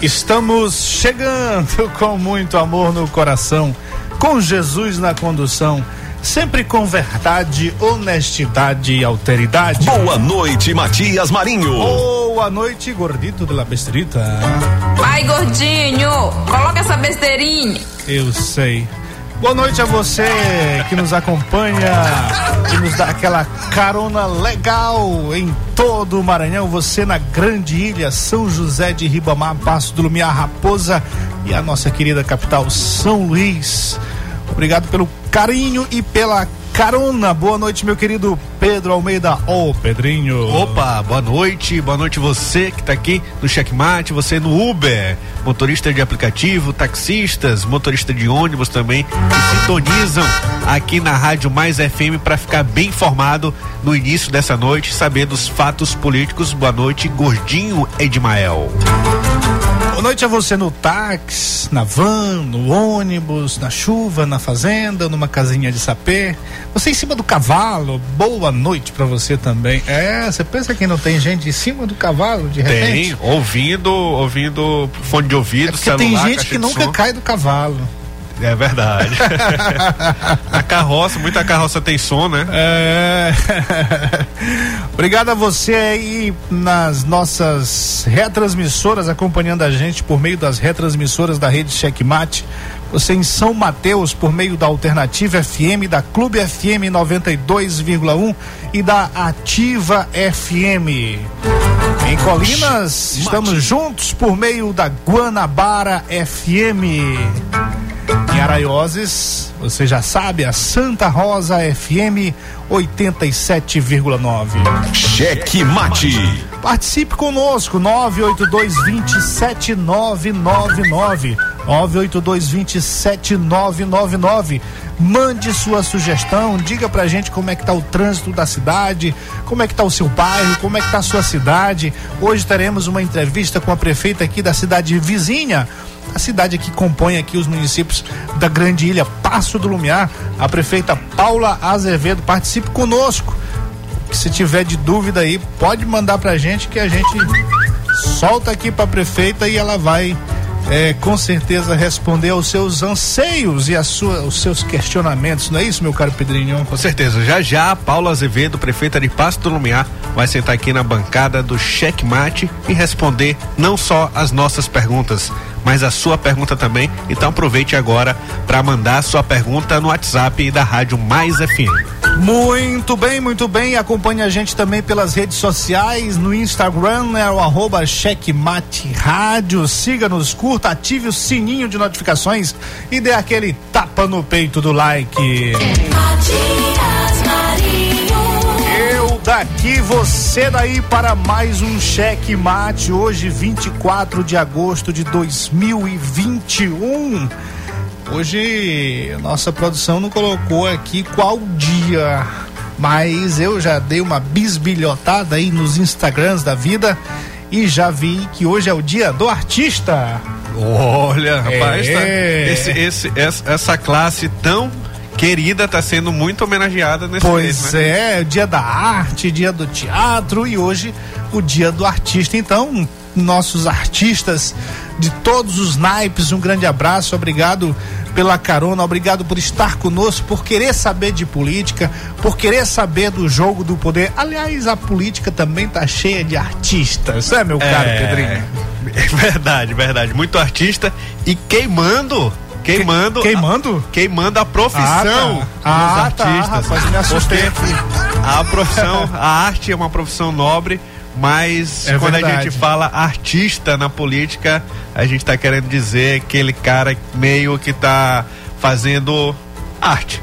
Estamos chegando com muito amor no coração, com Jesus na condução, sempre com verdade, honestidade e alteridade. Boa noite, Matias Marinho. Boa noite, gordito de la bestrita. Vai, gordinho, coloca essa besteirinha. Eu sei. Boa noite a você que nos acompanha, que nos dá aquela carona legal em todo o Maranhão. Você na grande ilha São José de Ribamar, Passo do Lumiar, Raposa e a nossa querida capital São Luís. Obrigado pelo carinho e pela carona. Boa noite, meu querido Pedro Almeida. Ô, oh, Pedrinho. Opa, boa noite. Boa noite você que está aqui no Checkmate, você no Uber, motorista de aplicativo, taxistas, motorista de ônibus também, que sintonizam aqui na Rádio Mais FM para ficar bem informado no início dessa noite, saber dos fatos políticos. Boa noite, Gordinho Edmael. Boa noite a você no táxi, na van, no ônibus, na chuva, na fazenda, numa casinha de sapê. Você em cima do cavalo, boa noite para você também. É, você pensa que não tem gente em cima do cavalo de repente? Tem, ouvindo, ouvindo fone de ouvido, é porque celular, tem gente que nunca cai do cavalo. É verdade. a carroça, muita carroça tem som, né? É. Obrigado a você aí nas nossas retransmissoras acompanhando a gente por meio das retransmissoras da rede Checkmate. Você em São Mateus por meio da Alternativa FM, da Clube FM 92,1 e da Ativa FM. Em Colinas, estamos juntos por meio da Guanabara FM. Em Araioses, você já sabe, a Santa Rosa FM 87,9. Cheque Mate. Participe conosco, 982 27999. 982 27999. Mande sua sugestão, diga pra gente como é que tá o trânsito da cidade, como é que tá o seu bairro, como é que tá a sua cidade. Hoje teremos uma entrevista com a prefeita aqui da cidade vizinha, a cidade que compõe aqui os municípios da Grande Ilha, Passo do Lumiar. A prefeita Paula Azevedo participe conosco. Se tiver de dúvida aí, pode mandar pra gente que a gente solta aqui pra prefeita e ela vai é, com certeza responder aos seus anseios e a sua, os seus questionamentos, não é isso, meu caro Pedrinho? Com certeza. Já já, Paulo Azevedo, prefeita de Pasto do Lumiar, vai sentar aqui na bancada do Checkmate e responder não só as nossas perguntas, mas a sua pergunta também. Então aproveite agora para mandar sua pergunta no WhatsApp da Rádio Mais FM. Muito bem, muito bem. Acompanhe a gente também pelas redes sociais, no Instagram, é o arroba Checkmate Rádio. Siga-nos, curta, ative o sininho de notificações e dê aquele tapa no peito do like. Eu daqui, você daí para mais um Checkmate. Hoje, 24 de agosto de 2021. Hoje nossa produção não colocou aqui qual dia, mas eu já dei uma bisbilhotada aí nos Instagrams da vida e já vi que hoje é o dia do artista. Olha, rapaz, tá, é. tá, esse, esse, essa, essa classe tão querida está sendo muito homenageada nesse pois mês, né? é, dia da arte, dia do teatro e hoje o dia do artista. Então, nossos artistas de todos os naipes, um grande abraço, obrigado pela carona, obrigado por estar conosco, por querer saber de política, por querer saber do jogo do poder. Aliás, a política também tá cheia de artistas, né, meu é, caro Pedrinho? É verdade, verdade. Muito artista e queimando queimando. Queimando? A, queimando a profissão ah, tá. dos ah, artistas. Tá, rapaz, me assustei aqui. A profissão, a arte é uma profissão nobre mas é quando verdade. a gente fala artista na política, a gente está querendo dizer aquele cara meio que está fazendo arte.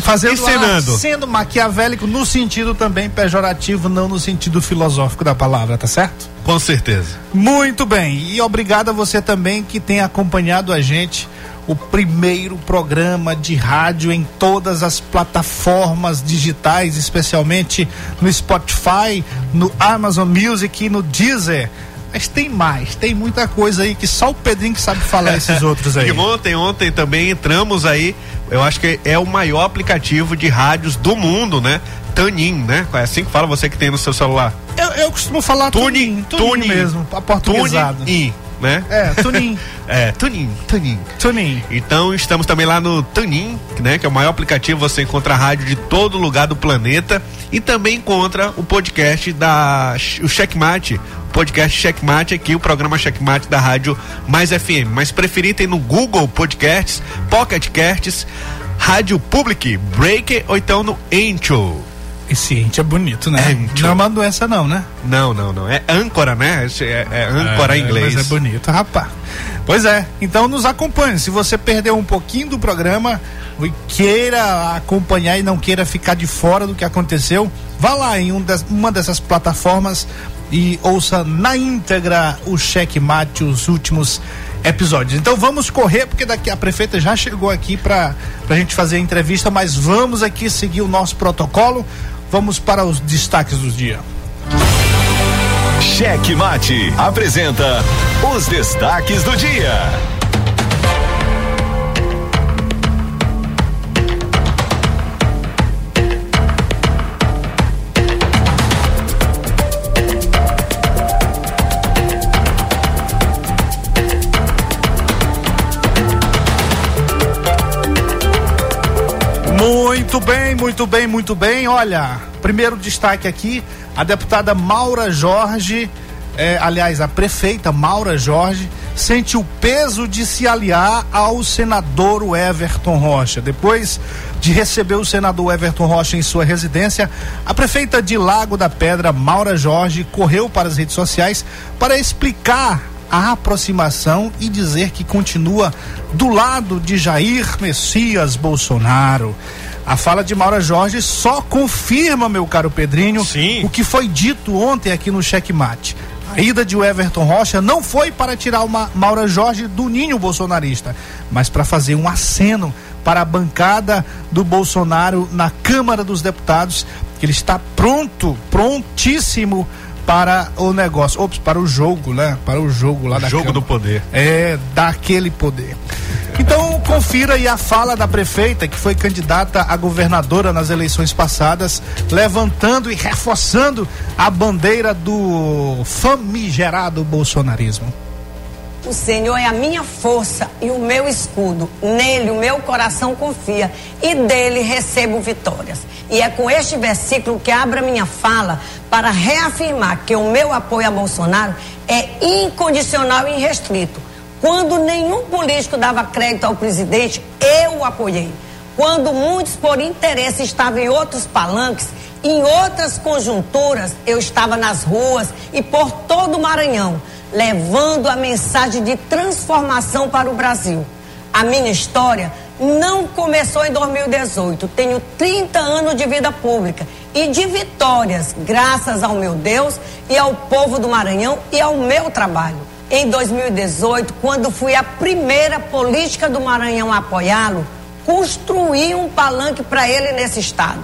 Fazendo encenando. sendo maquiavélico no sentido também pejorativo, não no sentido filosófico da palavra, tá certo? Com certeza. Muito bem. E obrigado a você também que tem acompanhado a gente o primeiro programa de rádio em todas as plataformas digitais, especialmente no Spotify, no Amazon Music e no Deezer. Mas tem mais, tem muita coisa aí que só o Pedrinho que sabe falar esses outros aí. E ontem, ontem também entramos aí, eu acho que é o maior aplicativo de rádios do mundo, né? Tanin, né? É assim que fala você que tem no seu celular. Eu, eu costumo falar Tunin, Tunin, Tunin mesmo, aportuguesado. Tunin, né? É, Tunin. É, Tunin, Tunin. Tunin. Então estamos também lá no Tunin, né? Que é o maior aplicativo, você encontra a rádio de todo lugar do planeta e também encontra o podcast da o Checkmate, o podcast Checkmate aqui, o programa Checkmate da rádio Mais FM. Mas preferir tem no Google Podcasts, Pocket Casts, Rádio Public, Breaker ou então no Anchor. Esse ente é bonito, né? Ancho. Não é uma doença não, né? Não, não, não. É âncora, né? Esse É, é âncora em inglês. Mas é bonito, rapaz. Pois é, então nos acompanhe. Se você perdeu um pouquinho do programa e queira acompanhar e não queira ficar de fora do que aconteceu, vá lá em um das- uma dessas plataformas e ouça na íntegra o checkmate, os últimos episódios. Então vamos correr, porque daqui a prefeita já chegou aqui para a gente fazer a entrevista, mas vamos aqui seguir o nosso protocolo. Vamos para os destaques do dia. Cheque Mate apresenta os destaques do dia. Bem, muito bem, muito bem. Olha, primeiro destaque aqui: a deputada Maura Jorge, eh, aliás, a prefeita Maura Jorge, sente o peso de se aliar ao senador Everton Rocha. Depois de receber o senador Everton Rocha em sua residência, a prefeita de Lago da Pedra, Maura Jorge, correu para as redes sociais para explicar a aproximação e dizer que continua do lado de Jair Messias Bolsonaro. A fala de Maura Jorge só confirma, meu caro Pedrinho, Sim. o que foi dito ontem aqui no Checkmate. A ida de Everton Rocha não foi para tirar uma Maura Jorge do ninho bolsonarista, mas para fazer um aceno para a bancada do Bolsonaro na Câmara dos Deputados, que ele está pronto, prontíssimo para o negócio, ops, para o jogo, né? Para o jogo lá da Jogo Câmara. do poder. É, daquele poder. Então, confira aí a fala da prefeita, que foi candidata a governadora nas eleições passadas, levantando e reforçando a bandeira do famigerado bolsonarismo. O Senhor é a minha força e o meu escudo. Nele o meu coração confia e dele recebo vitórias. E é com este versículo que abro a minha fala para reafirmar que o meu apoio a Bolsonaro é incondicional e irrestrito. Quando nenhum político dava crédito ao presidente, eu o apoiei. Quando muitos, por interesse, estavam em outros palanques, em outras conjunturas, eu estava nas ruas e por todo o Maranhão, levando a mensagem de transformação para o Brasil. A minha história não começou em 2018. Tenho 30 anos de vida pública e de vitórias, graças ao meu Deus e ao povo do Maranhão e ao meu trabalho. Em 2018, quando fui a primeira política do Maranhão a apoiá-lo, construí um palanque para ele nesse estado.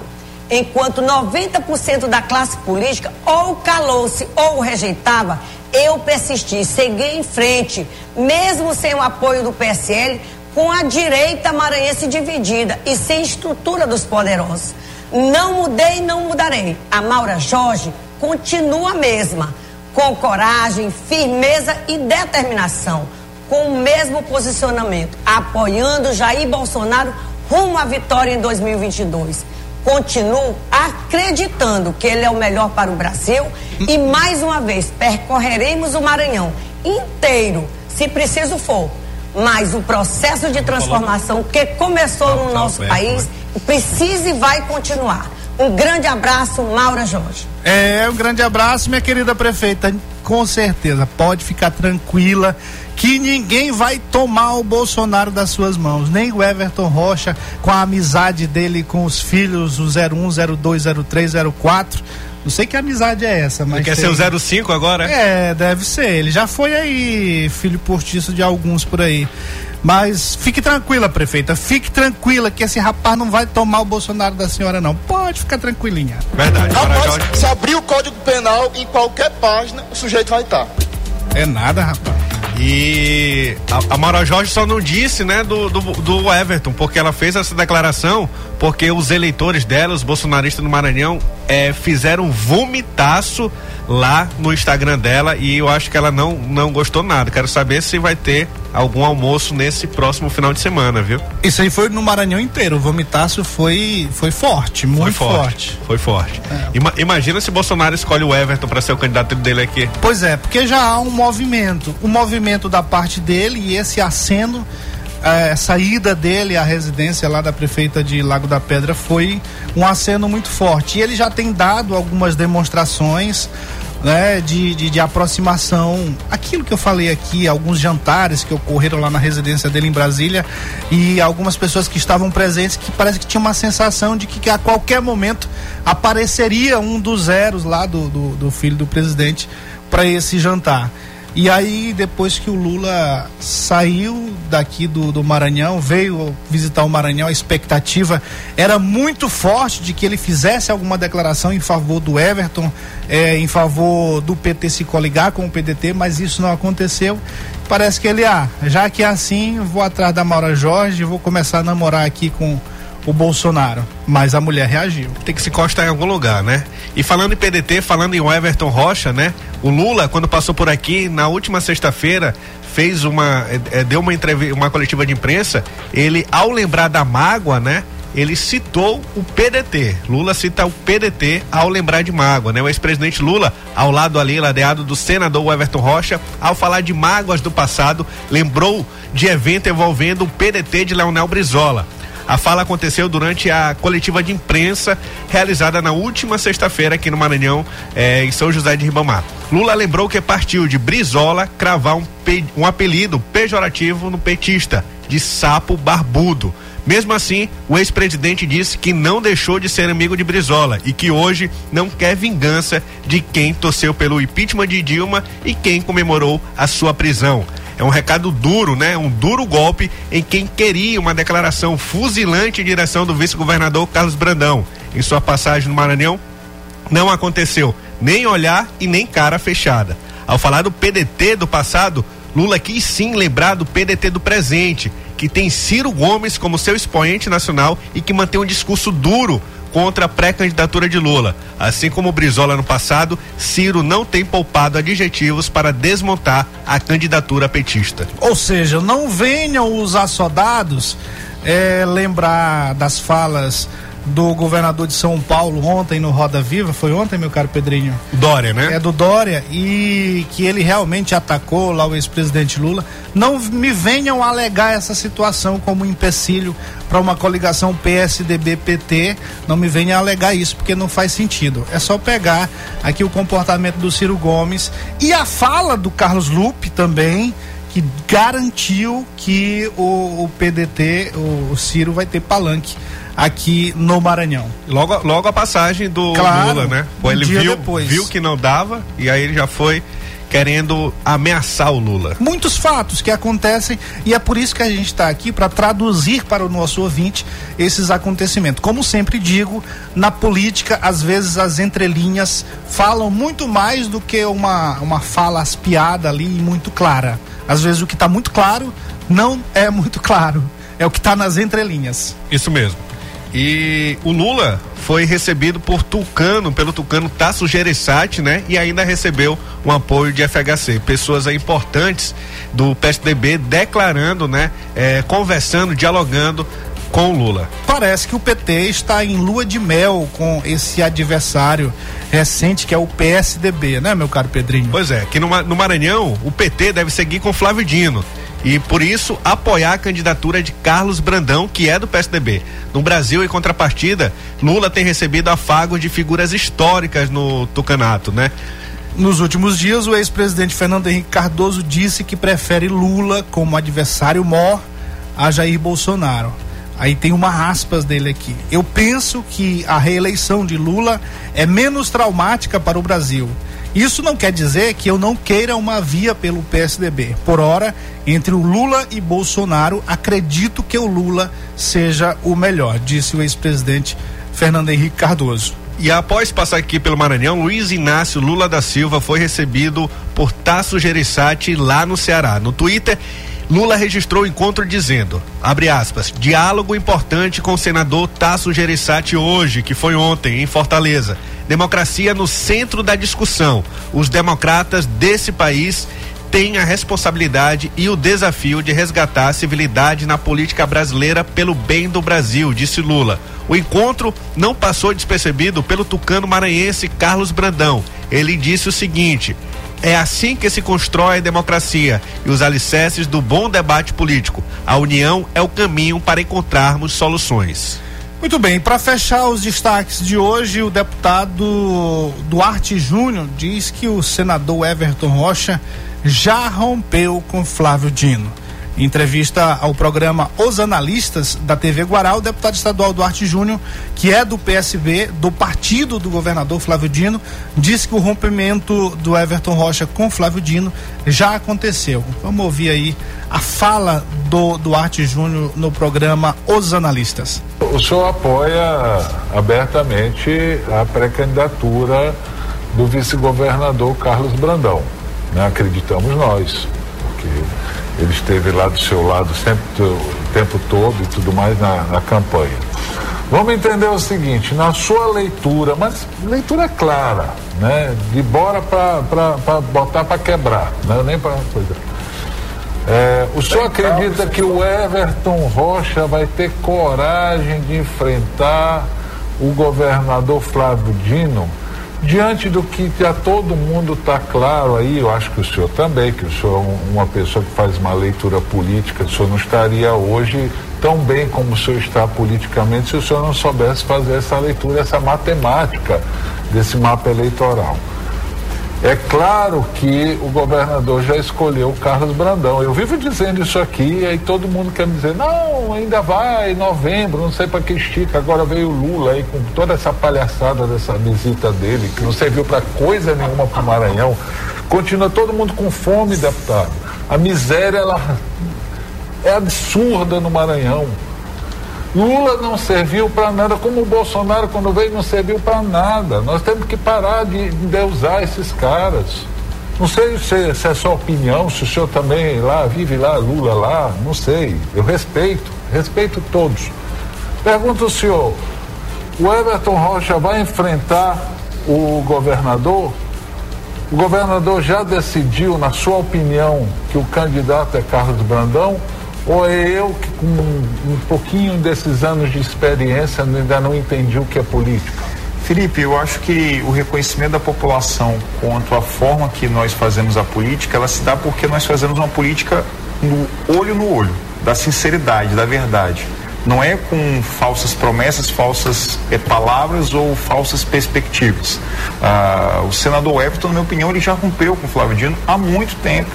Enquanto 90% da classe política ou calou-se ou rejeitava, eu persisti, segui em frente, mesmo sem o apoio do PSL, com a direita maranhense dividida e sem estrutura dos poderosos. Não mudei não mudarei. A Maura Jorge continua a mesma, com coragem, firmeza e determinação, com o mesmo posicionamento, apoiando Jair Bolsonaro rumo à vitória em 2022. Continuo acreditando que ele é o melhor para o Brasil e mais uma vez percorreremos o Maranhão inteiro, se preciso for. Mas o processo de transformação que começou no nosso país precisa e vai continuar. Um grande abraço, Maura Jorge. É, um grande abraço, minha querida prefeita. com certeza, pode ficar tranquila que ninguém vai tomar o Bolsonaro das suas mãos, nem o Everton Rocha com a amizade dele com os filhos, o 01, 02, 03, 04. Não sei que amizade é essa, mas. Ele quer tem... ser o 05 agora? É, deve ser. Ele já foi aí, filho postiço de alguns por aí. Mas fique tranquila, prefeita. Fique tranquila que esse rapaz não vai tomar o Bolsonaro da senhora, não. Pode ficar tranquilinha. Verdade. Rapaz, se abrir o Código Penal em qualquer página, o sujeito vai estar. É nada, rapaz. E a, a Maura Jorge só não disse, né, do, do, do, Everton, porque ela fez essa declaração porque os eleitores dela, os bolsonaristas do Maranhão, é, fizeram vomitaço lá no Instagram dela e eu acho que ela não, não gostou nada. Quero saber se vai ter algum almoço nesse próximo final de semana, viu? Isso aí foi no Maranhão inteiro. O vomitaço foi, foi forte, muito foi forte, forte. Foi forte. É. Ima, imagina se Bolsonaro escolhe o Everton para ser o candidato dele aqui. Pois é, porque já há um movimento, um movimento da parte dele e esse aceno a saída dele à residência lá da prefeita de Lago da Pedra foi um aceno muito forte. E ele já tem dado algumas demonstrações né, de, de, de, aproximação. Aquilo que eu falei aqui, alguns jantares que ocorreram lá na residência dele em Brasília e algumas pessoas que estavam presentes que parece que tinha uma sensação de que, que a qualquer momento apareceria um dos zeros lá do, do, do filho do presidente para esse jantar. E aí, depois que o Lula saiu daqui do, do Maranhão, veio visitar o Maranhão, a expectativa era muito forte de que ele fizesse alguma declaração em favor do Everton, é, em favor do PT se coligar com o PDT, mas isso não aconteceu. Parece que ele, ah, já que é assim, vou atrás da Maura Jorge, vou começar a namorar aqui com o Bolsonaro, mas a mulher reagiu. Tem que se encostar em algum lugar, né? E falando em PDT, falando em Everton Rocha, né? O Lula, quando passou por aqui, na última sexta-feira, fez uma. É, deu uma entrevista, uma coletiva de imprensa. Ele, ao lembrar da mágoa, né? Ele citou o PDT. Lula cita o PDT ao lembrar de mágoa, né? O ex-presidente Lula, ao lado ali, ladeado do senador Everton Rocha, ao falar de mágoas do passado, lembrou de evento envolvendo o PDT de Leonel Brizola. A fala aconteceu durante a coletiva de imprensa realizada na última sexta-feira aqui no Maranhão, eh, em São José de Ribamar. Lula lembrou que partiu de Brizola cravar um, um apelido pejorativo no petista, de sapo barbudo. Mesmo assim, o ex-presidente disse que não deixou de ser amigo de Brizola e que hoje não quer vingança de quem torceu pelo impeachment de Dilma e quem comemorou a sua prisão. É um recado duro, né? Um duro golpe em quem queria uma declaração fuzilante em direção do vice-governador Carlos Brandão. Em sua passagem no Maranhão, não aconteceu nem olhar e nem cara fechada. Ao falar do PDT do passado, Lula quis sim lembrar do PDT do presente, que tem Ciro Gomes como seu expoente nacional e que mantém um discurso duro contra a pré-candidatura de Lula. Assim como Brizola no passado, Ciro não tem poupado adjetivos para desmontar a candidatura petista. Ou seja, não venham os assodados é, lembrar das falas do governador de São Paulo ontem no Roda Viva, foi ontem, meu caro Pedrinho? Dória, né? É do Dória, e que ele realmente atacou lá o ex-presidente Lula. Não me venham alegar essa situação como um empecilho para uma coligação PSDB-PT, não me venham alegar isso, porque não faz sentido. É só pegar aqui o comportamento do Ciro Gomes e a fala do Carlos Lupe também, que garantiu que o, o PDT, o, o Ciro, vai ter palanque aqui no Maranhão. Logo, logo a passagem do claro, Lula, né? Um ele viu, depois. viu que não dava e aí ele já foi querendo ameaçar o Lula. Muitos fatos que acontecem e é por isso que a gente está aqui para traduzir para o nosso ouvinte esses acontecimentos. Como sempre digo, na política, às vezes as entrelinhas falam muito mais do que uma, uma fala aspiada ali e muito clara. Às vezes o que está muito claro não é muito claro. É o que está nas entrelinhas. Isso mesmo. E o Lula foi recebido por Tucano, pelo Tucano Tasso Gereissati, né? E ainda recebeu um apoio de FHC. Pessoas importantes do PSDB declarando, né? É, conversando, dialogando com o Lula. Parece que o PT está em lua de mel com esse adversário recente que é o PSDB, né, meu caro Pedrinho? Pois é, que no, no Maranhão o PT deve seguir com Flávio Dino e por isso apoiar a candidatura de Carlos Brandão, que é do PSDB. No Brasil, em contrapartida, Lula tem recebido afagos de figuras históricas no Tucanato, né? Nos últimos dias, o ex-presidente Fernando Henrique Cardoso disse que prefere Lula como adversário mor a Jair Bolsonaro. Aí tem uma aspas dele aqui. Eu penso que a reeleição de Lula é menos traumática para o Brasil. Isso não quer dizer que eu não queira uma via pelo PSDB. Por hora, entre o Lula e Bolsonaro, acredito que o Lula seja o melhor, disse o ex-presidente Fernando Henrique Cardoso. E após passar aqui pelo Maranhão, Luiz Inácio Lula da Silva foi recebido por Tasso Gereissati lá no Ceará. No Twitter, Lula registrou o encontro dizendo, abre aspas, diálogo importante com o senador Tasso Gereissati hoje, que foi ontem, em Fortaleza. Democracia no centro da discussão. Os democratas desse país têm a responsabilidade e o desafio de resgatar a civilidade na política brasileira pelo bem do Brasil, disse Lula. O encontro não passou despercebido pelo tucano maranhense Carlos Brandão. Ele disse o seguinte: é assim que se constrói a democracia e os alicerces do bom debate político. A união é o caminho para encontrarmos soluções. Muito bem, para fechar os destaques de hoje, o deputado Duarte Júnior diz que o senador Everton Rocha já rompeu com Flávio Dino. Em entrevista ao programa Os Analistas da TV Guará, o deputado estadual Duarte Júnior, que é do PSB, do partido do governador Flávio Dino, disse que o rompimento do Everton Rocha com Flávio Dino já aconteceu. Vamos ouvir aí a fala do Duarte Júnior no programa Os Analistas. O senhor apoia abertamente a pré-candidatura do vice-governador Carlos Brandão, né? acreditamos nós, porque ele esteve lá do seu lado sempre o tempo todo e tudo mais na, na campanha. Vamos entender o seguinte, na sua leitura, mas leitura clara, né? De bora para botar para quebrar, né? nem para coisa. É, o senhor acredita que o Everton Rocha vai ter coragem de enfrentar o governador Flávio Dino? Diante do que a todo mundo está claro aí, eu acho que o senhor também, que o senhor é uma pessoa que faz uma leitura política, o senhor não estaria hoje tão bem como o senhor está politicamente se o senhor não soubesse fazer essa leitura, essa matemática desse mapa eleitoral. É claro que o governador já escolheu o Carlos Brandão. Eu vivo dizendo isso aqui, e aí todo mundo quer me dizer, não, ainda vai, novembro, não sei para que estica. Agora veio o Lula aí com toda essa palhaçada dessa visita dele, que não serviu para coisa nenhuma para o Maranhão. Continua todo mundo com fome, deputado. A miséria, ela é absurda no Maranhão. Lula não serviu para nada, como o Bolsonaro, quando veio, não serviu para nada. Nós temos que parar de, de usar esses caras. Não sei se, se é sua opinião, se o senhor também lá vive lá, Lula lá, não sei. Eu respeito, respeito todos. Pergunto ao senhor, o Everton Rocha vai enfrentar o governador? O governador já decidiu, na sua opinião, que o candidato é Carlos Brandão? Ou é eu que com um pouquinho desses anos de experiência ainda não entendi o que é política? Felipe, eu acho que o reconhecimento da população quanto à forma que nós fazemos a política, ela se dá porque nós fazemos uma política no olho no olho, da sinceridade, da verdade. Não é com falsas promessas, falsas é, palavras ou falsas perspectivas. Ah, o senador Everton, na minha opinião, ele já rompeu com o Flávio Dino há muito tempo.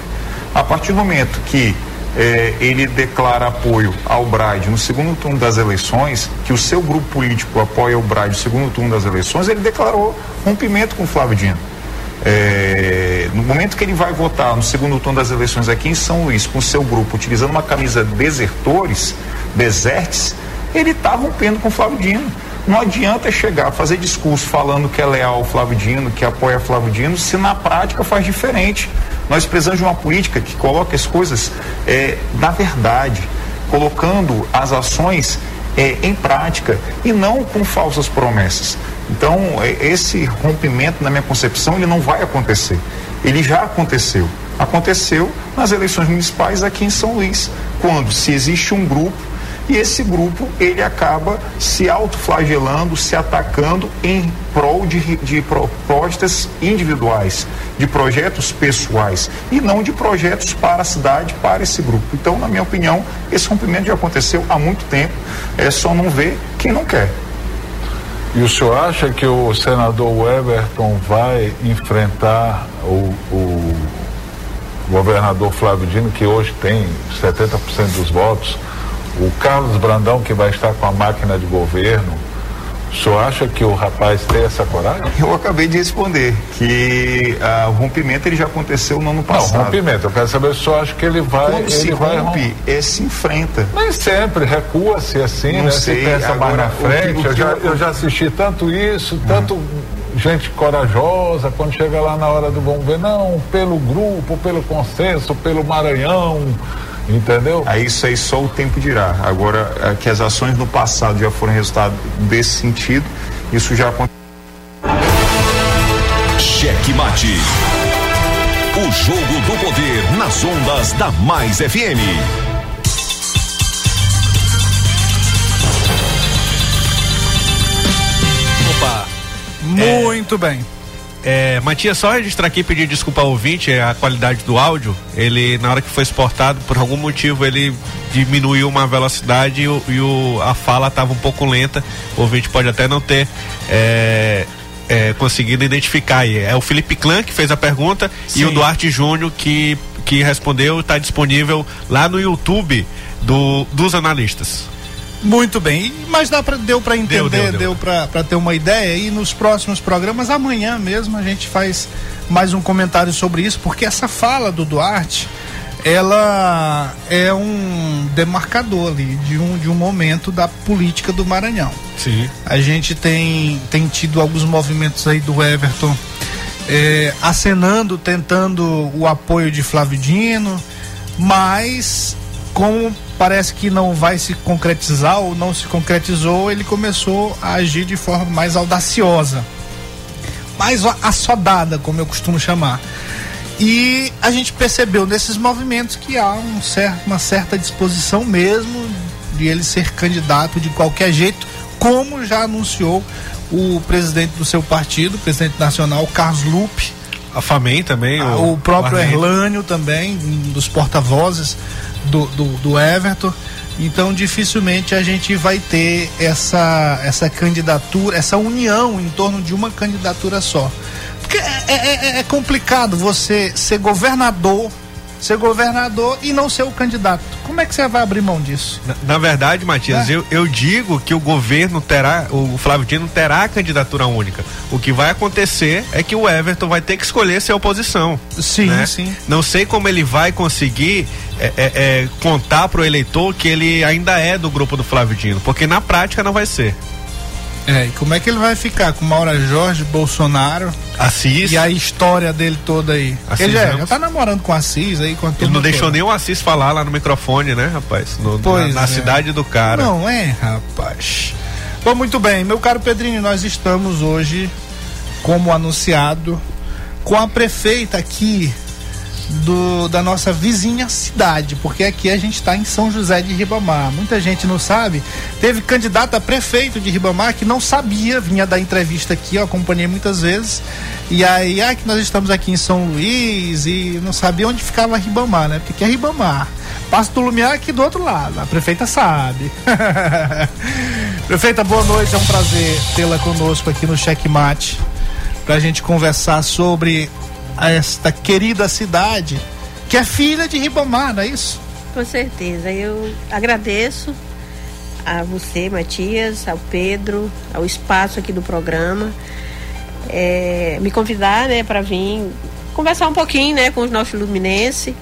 A partir do momento que é, ele declara apoio ao Bride no segundo turno das eleições, que o seu grupo político apoia o Bride no segundo turno das eleições, ele declarou rompimento com o Flávio Dino. É, no momento que ele vai votar no segundo turno das eleições aqui em São Luís, com o seu grupo, utilizando uma camisa desertores, desertes, ele está rompendo com o Flávio Dino. Não adianta chegar, fazer discurso falando que é leal ao Flávio Dino, que apoia Flávio Dino, se na prática faz diferente. Nós precisamos de uma política que coloque as coisas é, na verdade, colocando as ações é, em prática e não com falsas promessas. Então, é, esse rompimento, na minha concepção, ele não vai acontecer. Ele já aconteceu. Aconteceu nas eleições municipais aqui em São Luís, quando se existe um grupo e esse grupo ele acaba se autoflagelando, se atacando em prol de, de propostas individuais, de projetos pessoais e não de projetos para a cidade, para esse grupo. Então, na minha opinião, esse rompimento já aconteceu há muito tempo, é só não ver quem não quer. E o senhor acha que o senador Everton vai enfrentar o, o governador Flávio Dino, que hoje tem 70% dos votos, o Carlos Brandão, que vai estar com a máquina de governo? O senhor acha que o rapaz tem essa coragem? Eu acabei de responder que ah, o rompimento ele já aconteceu no ano passado. Não, rompimento. Eu quero saber se o senhor acha que ele vai. Quando ele se vai rompe, é, se enfrenta. Nem sempre, recua-se assim, Não né? sei, se pensa mais agora, na o que- frente. o que eu, já, eu- já assisti tanto isso, tanto gente corajosa, quando chega lá na hora do vamos ver, não, pelo grupo, pelo consenso, pelo Maranhão, entendeu? Aí isso aí só o tempo dirá. Agora, é que as ações no passado já foram resultado desse sentido, isso já aconteceu. Cheque Mate. O jogo do poder nas ondas da Mais FM. Opa. Muito bem. É, Matias, só registrar aqui e pedir desculpa ao ouvinte, é a qualidade do áudio. Ele, na hora que foi exportado, por algum motivo, ele diminuiu uma velocidade e, o- e o- a fala estava um pouco lenta. O ouvinte pode até não ter é, é, conseguido identificar. aí. É o Felipe Clã que fez a pergunta e Sim. o Duarte Júnior que, que respondeu. Está disponível lá no YouTube do, dos analistas. Muito bem, mas dá pra, deu para entender, Deu, deu, deu, deu. para ter uma ideia e nos próximos programas, amanhã mesmo, a gente faz mais um comentário sobre isso, porque essa fala do Duarte, ela é um demarcador ali de um, de um momento da política do Maranhão. Sim. A gente tem, tem tido alguns movimentos aí do Everton eh, acenando, tentando o apoio de Flávio Dino, mas como parece que não vai se concretizar ou não se concretizou, ele começou a agir de forma mais audaciosa, mais a- assodada, como eu costumo chamar. E a gente percebeu nesses movimentos que há um cer uma certa disposição mesmo de ele ser candidato de qualquer jeito, como já anunciou o presidente do seu partido, o presidente nacional, Carlos Lupe, A FAMEN também. ah, o, próprio Arlindo. Erlânio também, um dos porta-vozes do, do, do Everton. Então dificilmente a gente vai ter essa, essa candidatura, essa união em torno de uma candidatura só. Porque é, é- é- é complicado você ser governador, ser governador e não ser o candidato. Como é que você vai abrir mão disso? Na, na verdade, Matias, É. eu, eu digo que o governo terá, o Flávio Dino terá a candidatura única. O que vai acontecer é que o Everton vai ter que escolher ser oposição. Sim, né? sim. Não sei como ele vai conseguir é, é, é, contar pro eleitor que ele ainda é do grupo do Flávio Dino, porque na prática não vai ser. É, e como é que ele vai ficar com Maura Jorge, Bolsonaro Assis, e a história dele toda aí? Assis ele já, Ramos. já tá namorando com Assis aí, com ele não deixou toda. nem o Assis falar lá no microfone, né, rapaz? No- na- Pois na é. cidade do cara. Não é, rapaz. Bom, muito bem, meu caro Pedrinho, nós estamos hoje, como anunciado, com a prefeita aqui do, da nossa vizinha cidade, porque aqui a gente está em São José de Ribamar. Muita gente não sabe. Teve candidato a prefeito de Ribamar que não sabia, vinha dar entrevista aqui, eu acompanhei muitas vezes. E aí, ah, que nós estamos aqui em São Luís e não sabia onde ficava Ribamar, né? Porque aqui é Ribamar. Passo do Lumiar aqui do outro lado. A prefeita sabe. prefeita, boa noite. É um prazer tê-la conosco aqui no Checkmate para a gente conversar sobre esta querida cidade que é filha de Ribamar, não é isso? Com certeza. Eu agradeço a você, Matias, ao Pedro, ao espaço aqui do programa. É, me convidar, né, para vir conversar um pouquinho, né, com os nossos luminenses.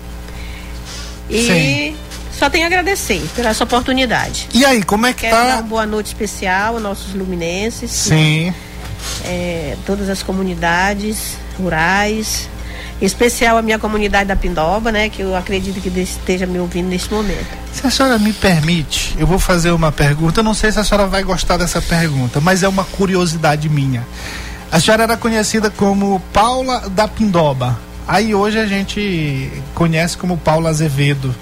E Sim. só tenho a agradecer pela essa oportunidade. E aí, como é que Quero dar tá? uma boa noite especial aos nossos luminenses, Sim. é, todas as comunidades rurais, especial a minha comunidade da Pindoba, né, que eu acredito que esteja me ouvindo neste momento. Se a senhora me permite, eu vou fazer uma pergunta. Eu não sei se a senhora vai gostar dessa pergunta, mas é uma curiosidade minha. A senhora era conhecida como Paula da Pindoba. Aí hoje a gente conhece como Paula Azevedo.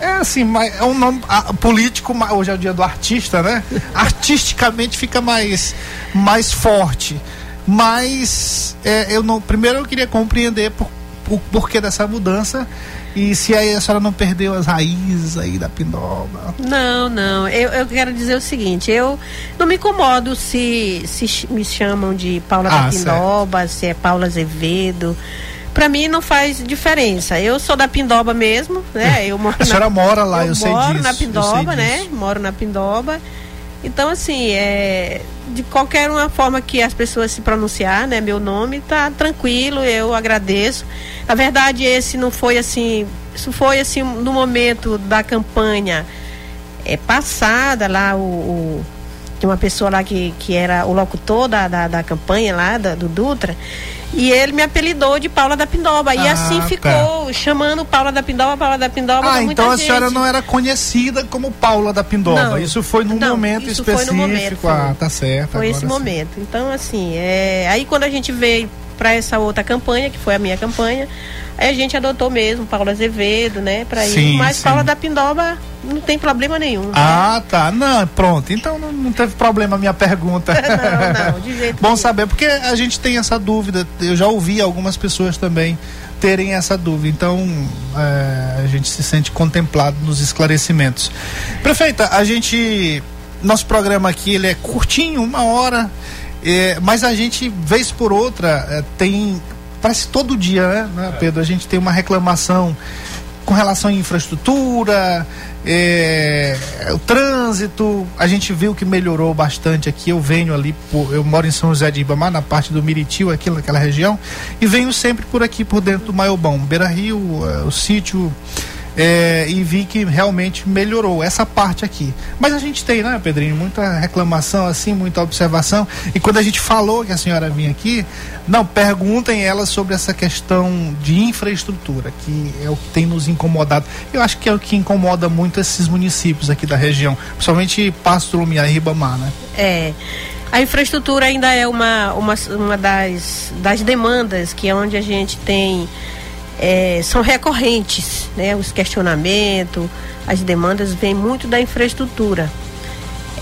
É assim, mas é um nome ah, político, mas hoje é o dia do artista, né? Artisticamente fica mais, mais forte. Mas é, eu não. Primeiro eu queria compreender por, o porquê dessa mudança e se aí a senhora não perdeu as raízes aí da Pindoba. Não, não. Eu, eu quero dizer o seguinte, eu não me incomodo se, se me chamam de Paula Ah, da Pindoba, se é Paula Azevedo. Pra mim não faz diferença. Eu sou da Pindoba mesmo, né? Eu moro A senhora mora lá, eu sei moro disso, na eu sei Pindoba, né? disso. Moro na Pindoba. Então, assim, é, de qualquer uma forma que as pessoas se pronunciar, né? Meu nome tá tranquilo, eu agradeço. Na verdade, esse não foi assim, isso foi assim no momento da campanha é, passada lá o, o tinha uma pessoa lá que, que era o locutor da, da, da campanha lá da- do Dutra e ele me apelidou de Paula da Pindoba e Ah, assim tá. ficou chamando Paula da Pindoba, Paula da Pindoba Ah, então a gente. senhora não era conhecida como Paula da Pindoba. Não, isso foi num não, momento isso foi específico. no momento, ah, foi. tá certo. Foi esse sim. momento. Então, assim, é... aí quando a gente veio para essa outra campanha, que foi a minha campanha, aí a gente adotou mesmo Paula Azevedo, né, para ir. Mas sim. Paula da Pindoba não tem problema nenhum. né? Ah, tá. Não, pronto. Então não, não teve problema a minha pergunta. Não, não, de jeito Bom nenhum. saber, porque a gente tem essa dúvida. Eu já ouvi algumas pessoas também terem essa dúvida. Então é, a gente se sente contemplado nos esclarecimentos. Prefeita, a gente. Nosso programa aqui ele é curtinho, uma hora. É, mas a gente, vez por outra, é, tem. Parece todo dia, né, né, Pedro? A gente tem uma reclamação com relação à infraestrutura, é, o trânsito, a gente viu que melhorou bastante aqui. Eu venho ali, por, eu moro em São José de Ibamar, na parte do Miritil, aqui naquela região, e venho sempre por aqui, por dentro do Maiobão, Beira Rio, eh, o sítio. É, e vi que realmente melhorou essa parte aqui. Mas a gente tem, né, Pedrinho, muita reclamação assim, muita observação. E quando a gente falou que a senhora vinha aqui, não, perguntem ela sobre essa questão de infraestrutura, que é o que tem nos incomodado. Eu acho que é o que incomoda muito esses municípios aqui da região, principalmente Pasto Lumiar e Ribamar, né? É. A infraestrutura ainda é uma, uma, uma das, das demandas que é onde a gente tem. É, são recorrentes, né? Os questionamentos, as demandas vêm muito da infraestrutura.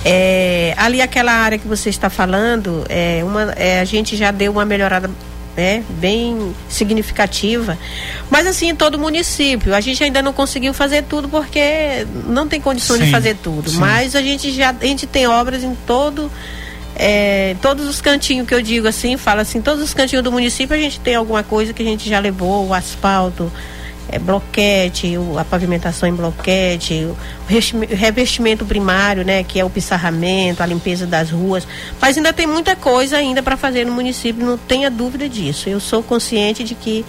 É, ali aquela área que você está falando, é, uma, é, a gente já deu uma melhorada né, bem significativa. Mas assim, em todo município, a gente ainda não conseguiu fazer tudo porque não tem condições de Sim, fazer tudo. sim. Mas a gente já a gente tem obras em todo é, todos os cantinhos que eu digo assim, fala assim, todos os cantinhos do município a gente tem alguma coisa que a gente já levou, o asfalto, é, bloquete, o- a pavimentação em bloquete, o revestime- revestimento primário, né, que é o pissarramento, a limpeza das ruas, mas ainda tem muita coisa ainda para fazer no município, não tenha dúvida disso. Eu sou consciente de que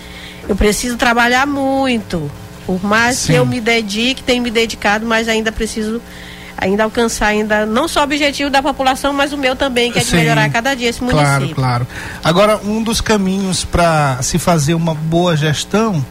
eu preciso trabalhar muito, por mais Sim. que eu me dedique, tenho me dedicado, mas ainda preciso ainda alcançar ainda não só o objetivo da população, mas o meu também, que é de Sim. melhorar cada dia esse município. Claro, claro. Agora, um dos caminhos para se fazer uma boa gestão,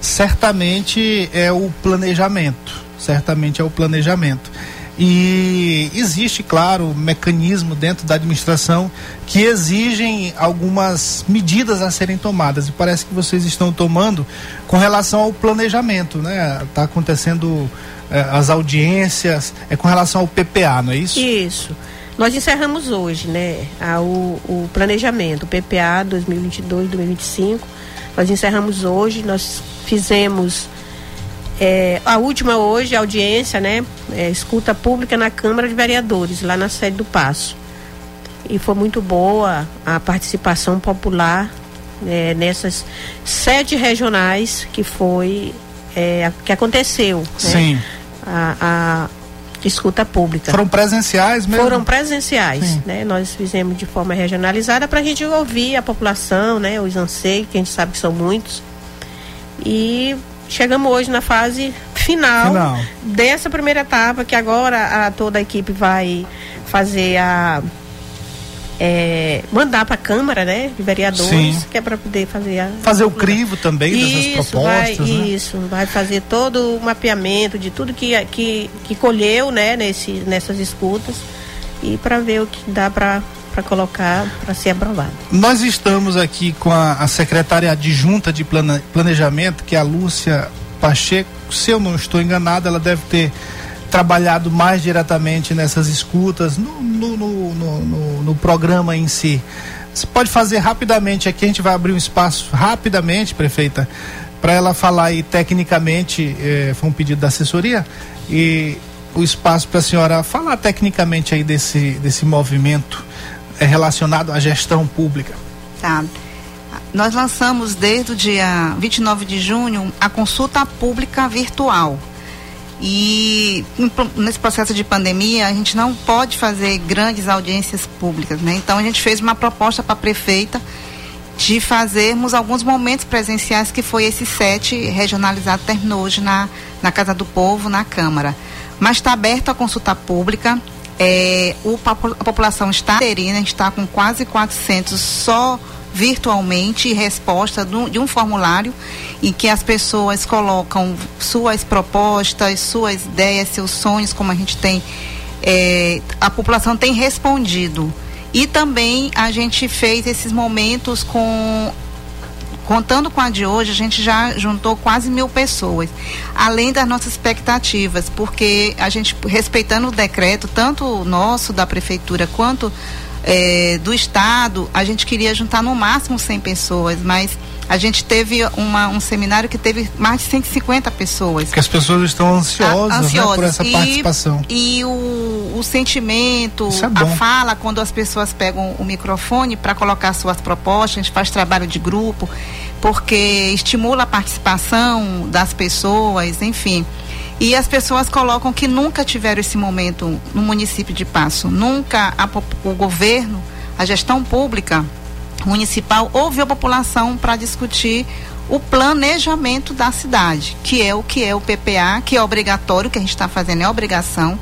certamente é o planejamento. Certamente é o planejamento. E existe, claro, mecanismo dentro da administração que exigem algumas medidas a serem tomadas. E parece que vocês estão tomando com relação ao planejamento, né? Está acontecendo as audiências, é com relação ao PPA, não é isso? Isso. Nós encerramos hoje, né, o, o planejamento, o PPA 2022-2025. Nós encerramos hoje, nós fizemos é, a última hoje, a audiência, né, é, escuta pública na Câmara de Vereadores, lá na sede do Paço. E foi muito boa a participação popular é, nessas sete regionais que foi, é, que aconteceu. né, Sim. A, a escuta pública. Foram presenciais mesmo? Foram presenciais, Sim. né? Nós fizemos de forma regionalizada para a gente ouvir a população, né? Os anseios, que a gente sabe que são muitos. E chegamos hoje na fase final, Final. dessa primeira etapa, que agora a, toda a equipe vai fazer a. é, mandar para a Câmara, né? De vereadores, Sim. que é para poder fazer a. Fazer o crivo também dessas Isso, vai, propostas, né? isso, vai fazer todo o mapeamento de tudo que, que, que colheu, né, nesse, nessas escutas e para ver o que dá para colocar para ser aprovado. Nós estamos aqui com a, a secretária adjunta de plana- planejamento, que é a Lúcia Pacheco. Se eu não estou enganado, ela deve ter trabalhado mais diretamente nessas escutas, no, no, no, no- programa em si. Você pode fazer rapidamente aqui, a gente vai abrir um espaço rapidamente, prefeita, para ela falar aí tecnicamente, eh, foi um pedido da assessoria, e o espaço para a senhora falar tecnicamente aí desse, desse movimento eh, relacionado à gestão pública. Tá. Nós lançamos desde o dia 29 de junho a consulta pública virtual. E nesse processo de pandemia, a gente não pode fazer grandes audiências públicas, né? Então a gente fez uma proposta para a prefeita de fazermos alguns momentos presenciais, que foi esse sete regionalizado, terminou hoje na, na Casa do Povo, na Câmara. Mas está aberta a consulta pública, é, o, a população está aderindo, a gente está com quase 400 só virtualmente resposta de um formulário em que as pessoas colocam suas propostas, suas ideias, seus sonhos, como a gente tem, é, a população tem respondido. E também a gente fez esses momentos com contando com a de hoje, a gente já juntou quase mil pessoas, além das nossas expectativas, porque a gente, respeitando o decreto, tanto o nosso da prefeitura quanto é, do estado, a gente queria juntar no máximo 100 pessoas, mas a gente teve uma, um seminário que teve mais de 150 pessoas. Porque as pessoas estão ansiosas, a, ansiosas. Né, por essa e, participação. E o, o sentimento, é a fala, quando as pessoas pegam o microfone para colocar suas propostas, a gente faz trabalho de grupo, porque estimula a participação das pessoas, enfim. E as pessoas colocam que nunca tiveram esse momento no município de Passo. Nunca a, o governo, a gestão pública municipal ouviu a população para discutir o planejamento da cidade, que é o que é o PPA, que é obrigatório, que a gente está fazendo é obrigação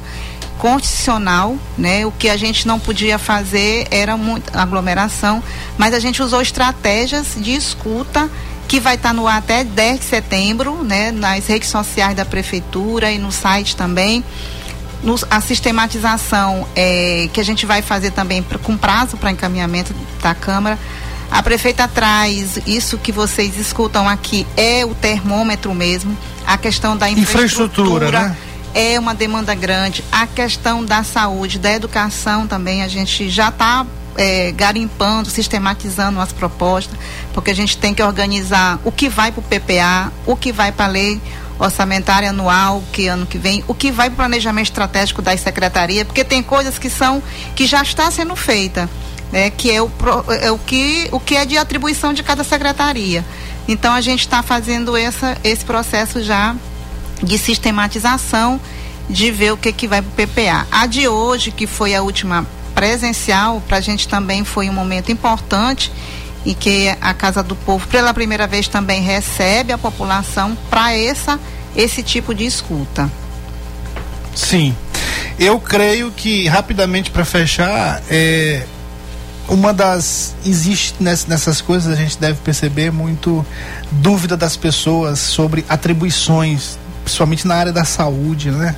constitucional, né? O que a gente não podia fazer era muita aglomeração, mas a gente usou estratégias de escuta que vai estar tá no ar até 10 de setembro, né, nas redes sociais da prefeitura e no site também. a sistematização é, que a gente vai fazer também pra, com prazo para encaminhamento da Câmara. A prefeita traz isso que vocês escutam aqui, é o termômetro mesmo, a questão da infraestrutura. infraestrutura né? É uma demanda grande. A questão da saúde, da educação também, a gente já está é, garimpando, sistematizando as propostas, porque a gente tem que organizar o que vai para o PPA, o que vai para a lei orçamentária anual, que ano que vem, o que vai para o planejamento estratégico da secretaria, porque tem coisas que são que já está sendo feita, né, que é o, é o que o que é de atribuição de cada secretaria. Então a gente está fazendo essa, esse processo já de sistematização de ver o que que vai para o PPA. A de hoje, que foi a última presencial para a gente também foi um momento importante e que a Casa do Povo pela primeira vez também recebe a população para essa esse tipo de escuta. Sim, eu creio que rapidamente para fechar é uma das existe nessas coisas a gente deve perceber muito dúvida das pessoas sobre atribuições principalmente na área da saúde, né?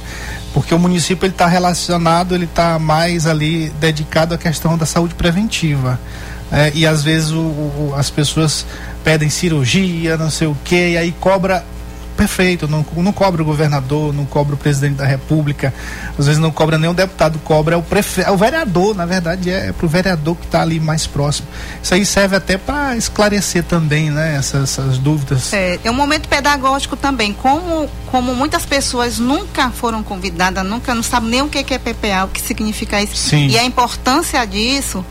porque o município ele está relacionado, ele está mais ali dedicado à questão da saúde preventiva. É, e às vezes o, o, as pessoas pedem cirurgia, não sei o que, e aí cobra perfeito, não, não cobra o governador, não cobra o presidente da república, às vezes não cobra nem o deputado, cobra é o, prefe... é o vereador, na verdade é, é para o vereador que está ali mais próximo. Isso aí serve até para esclarecer também, né, essas, essas dúvidas. É, é um momento pedagógico também, como, como muitas pessoas nunca foram convidadas, nunca não sabem nem o que é PPA, o que significa isso, Sim. e a importância disso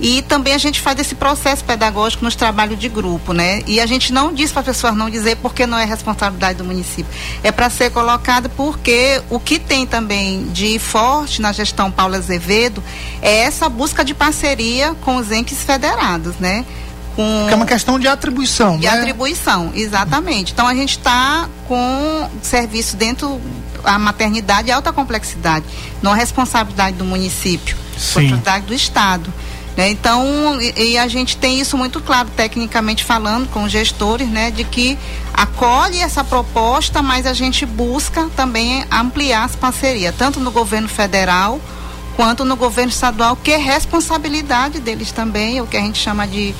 e também a gente faz esse processo pedagógico nos trabalhos de grupo, né? E a gente não diz para as pessoas não dizer porque não é responsabilidade do município. É para ser colocado porque o que tem também de forte na gestão Paulo Azevedo é essa busca de parceria com os entes federados, né? Com... Que é uma questão de atribuição, de né? atribuição, exatamente. Então a gente está com serviço dentro a maternidade é alta complexidade, não é responsabilidade do município, é responsabilidade do estado. Né? Então, e, e, a gente tem isso muito claro, tecnicamente falando, com gestores, né, de que acolhe essa proposta, mas a gente busca também ampliar as parcerias, tanto no governo federal quanto no governo estadual, que é responsabilidade deles também, o que a gente chama de,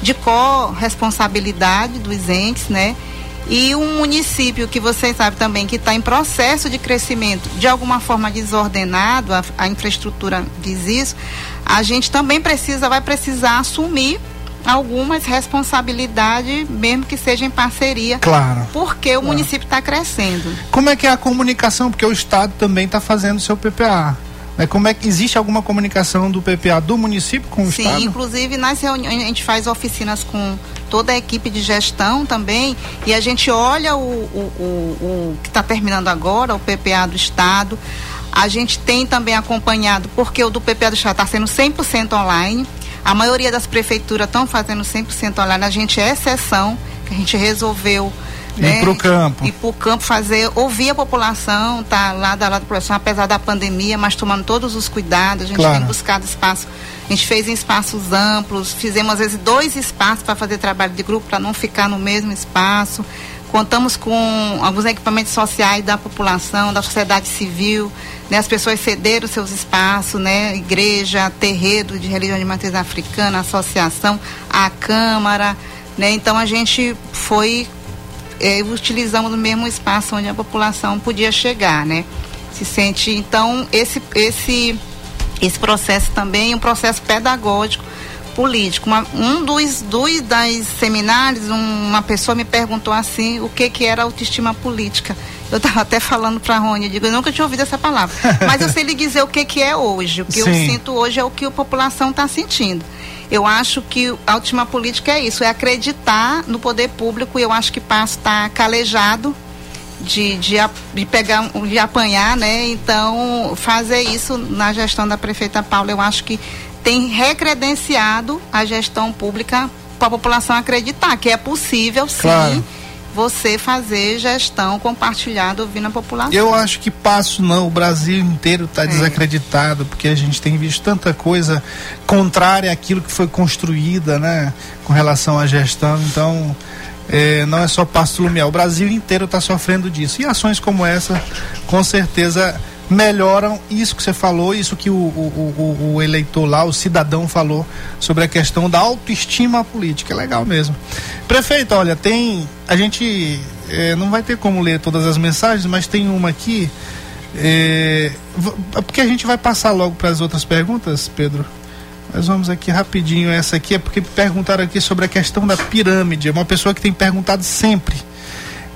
de co-responsabilidade dos entes, né? E um município que vocês sabem também que está em processo de crescimento, de alguma forma desordenado, a, a infraestrutura diz isso, a gente também precisa, vai precisar assumir algumas responsabilidades, mesmo que seja em parceria. Claro. Porque o claro. município está crescendo. Como é que é a comunicação? Porque o Estado também está fazendo seu PPA. Né? Como é que existe alguma comunicação do PPA do município com o Sim, Estado? Sim, inclusive nas reuniões a gente faz oficinas com toda a equipe de gestão também e a gente olha o, o, o, o que está terminando agora, o PPA do Estado. A gente tem também acompanhado, porque o do PPA do Estado está sendo 100% online. A maioria das prefeituras estão fazendo 100% online. A gente é exceção, que a gente resolveu né? Ir para o campo. Ir para o campo fazer, ouvir a população, tá lá da, lá da população, apesar da pandemia, mas tomando todos os cuidados. A gente claro. tem buscado espaço. A gente fez em espaços amplos, fizemos às vezes dois espaços para fazer trabalho de grupo, para não ficar no mesmo espaço. Contamos com alguns equipamentos sociais da população, da sociedade civil, né? As pessoas cederam seus espaços, né? Igreja, terreiro de religião de matriz africana, associação, a Câmara, né? Então a gente foi é, utilizamos o mesmo espaço onde a população podia chegar, né? Se sente, então, esse, esse, esse processo também é um processo pedagógico político. Uma, um dos, dos das seminários, um, uma pessoa me perguntou assim o que, que era autoestima política. Eu estava até falando para a Rony, eu digo, eu nunca tinha ouvido essa palavra. Mas eu sei lhe dizer o que, que é hoje. O que Sim. eu sinto hoje é o que a população está sentindo. Eu acho que a última política é isso, é acreditar no poder público e eu acho que Passo está calejado de, de, de, pegar, de apanhar, né? Então, fazer isso na gestão da prefeita Paula, eu acho que tem recredenciado a gestão pública para a população acreditar que é possível sim claro você fazer gestão compartilhada ouvindo a população. Eu acho que passo não, o Brasil inteiro está é. desacreditado, porque a gente tem visto tanta coisa contrária àquilo que foi construída, né, com relação à gestão, então é, não é só Passo Lumiar, o Brasil inteiro está sofrendo disso. E ações como essa, com certeza melhoram isso que você falou, isso que o, o, o, o, eleitor lá, o cidadão falou sobre a questão da autoestima política. É legal mesmo. Prefeito, olha, tem. A gente é, não vai ter como ler todas as mensagens, mas tem uma aqui. É, porque a gente vai passar logo para as outras perguntas, Pedro. Mas vamos aqui rapidinho. Essa aqui é porque perguntaram aqui sobre a questão da pirâmide. É uma pessoa que tem perguntado sempre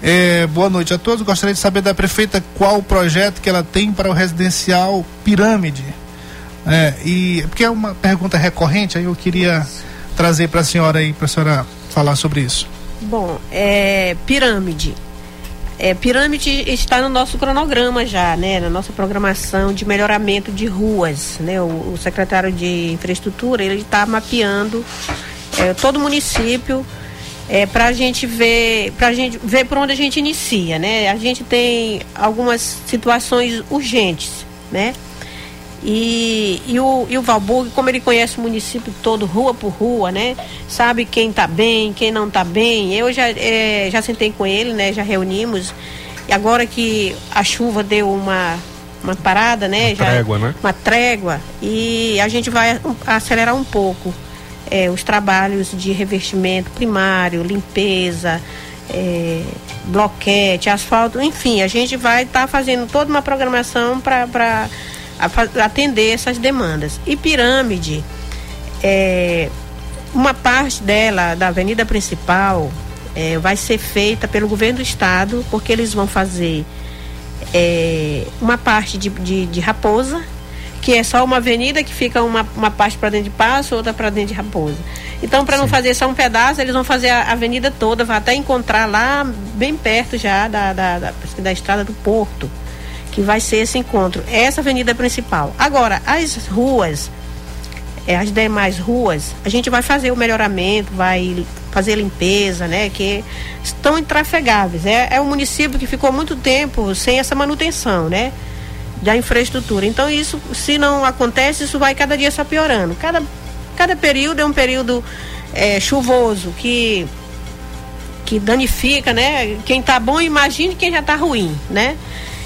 é, boa noite a todos. Gostaria de saber da prefeita qual o projeto que ela tem para o residencial Pirâmide. É, e porque é uma pergunta recorrente, aí eu queria trazer para a senhora aí, para a senhora falar sobre isso. Bom, é, Pirâmide. É, pirâmide está no nosso cronograma já, né? Na nossa programação de melhoramento de ruas, né? O, o secretário de infraestrutura ele está mapeando é, todo o município é, para a gente ver, para a gente ver por onde a gente inicia, né? A gente tem algumas situações urgentes, né? E, e, o, e o Valburg, como ele conhece o município todo, rua por rua, né? Sabe quem está bem, quem não está bem. Eu já, é, já sentei com ele, né? Já reunimos. E agora que a chuva deu uma, uma parada, né? Uma já, trégua, né? Uma trégua. E a gente vai acelerar um pouco é, os trabalhos de revestimento primário, limpeza, é, bloquete, asfalto, enfim, a gente vai estar tá fazendo toda uma programação para atender essas demandas. E pirâmide, é, uma parte dela, da avenida principal, é, vai ser feita pelo governo do estado, porque eles vão fazer é, uma parte de, de, de Raposa, que é só uma avenida que fica uma, uma parte para dentro de Passo, outra para dentro de Raposa. Então, para não fazer só um pedaço, eles vão fazer a avenida toda, vai até encontrar lá bem perto já da, da, da, da estrada do Porto, que vai ser esse encontro. Essa avenida principal. Agora, as ruas, é, as demais ruas, a gente vai fazer o melhoramento, vai fazer limpeza, né? Que estão intrafegáveis. É, é um município que ficou muito tempo sem essa manutenção, né? Da infraestrutura. Então isso, se não acontece, isso vai cada dia só piorando. Cada, cada período é um período é, chuvoso que que danifica, né? Quem está bom, imagine quem já está ruim, né?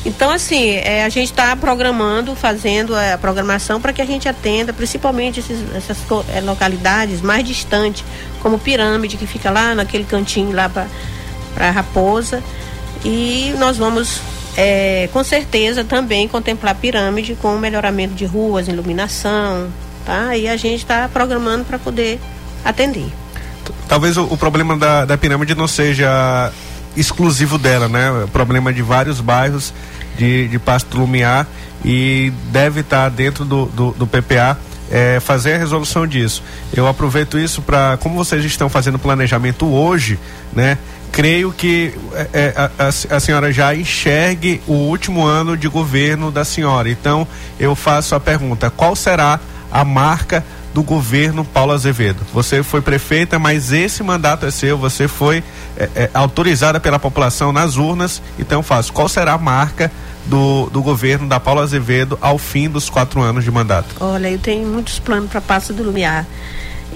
Então, assim, é, a gente está programando, fazendo a programação para que a gente atenda, principalmente esses, essas é, localidades mais distantes, como Pirâmide, que fica lá naquele cantinho lá para Raposa e nós vamos é, com certeza também contemplar pirâmide com melhoramento de ruas, iluminação, tá? E a gente está programando para poder atender. Talvez o, o problema da, da pirâmide não seja exclusivo dela, né? Problema de vários bairros de, de Pasto Lumiar e deve estar tá dentro do, do, do PPA é, fazer a resolução disso. Eu aproveito isso para, como vocês estão fazendo planejamento hoje, né? Creio que é, é, a, a, senhora já enxergue o último ano de governo da senhora. Então, eu faço a pergunta: qual será a marca do governo Paulo Azevedo? Você foi prefeita, mas esse mandato é seu, você foi é, é, autorizada pela população nas urnas. Então, faço: qual será a marca do, do governo da Paulo Azevedo ao fim dos quatro anos de mandato? Olha, eu tenho muitos planos para Passo do Lumiar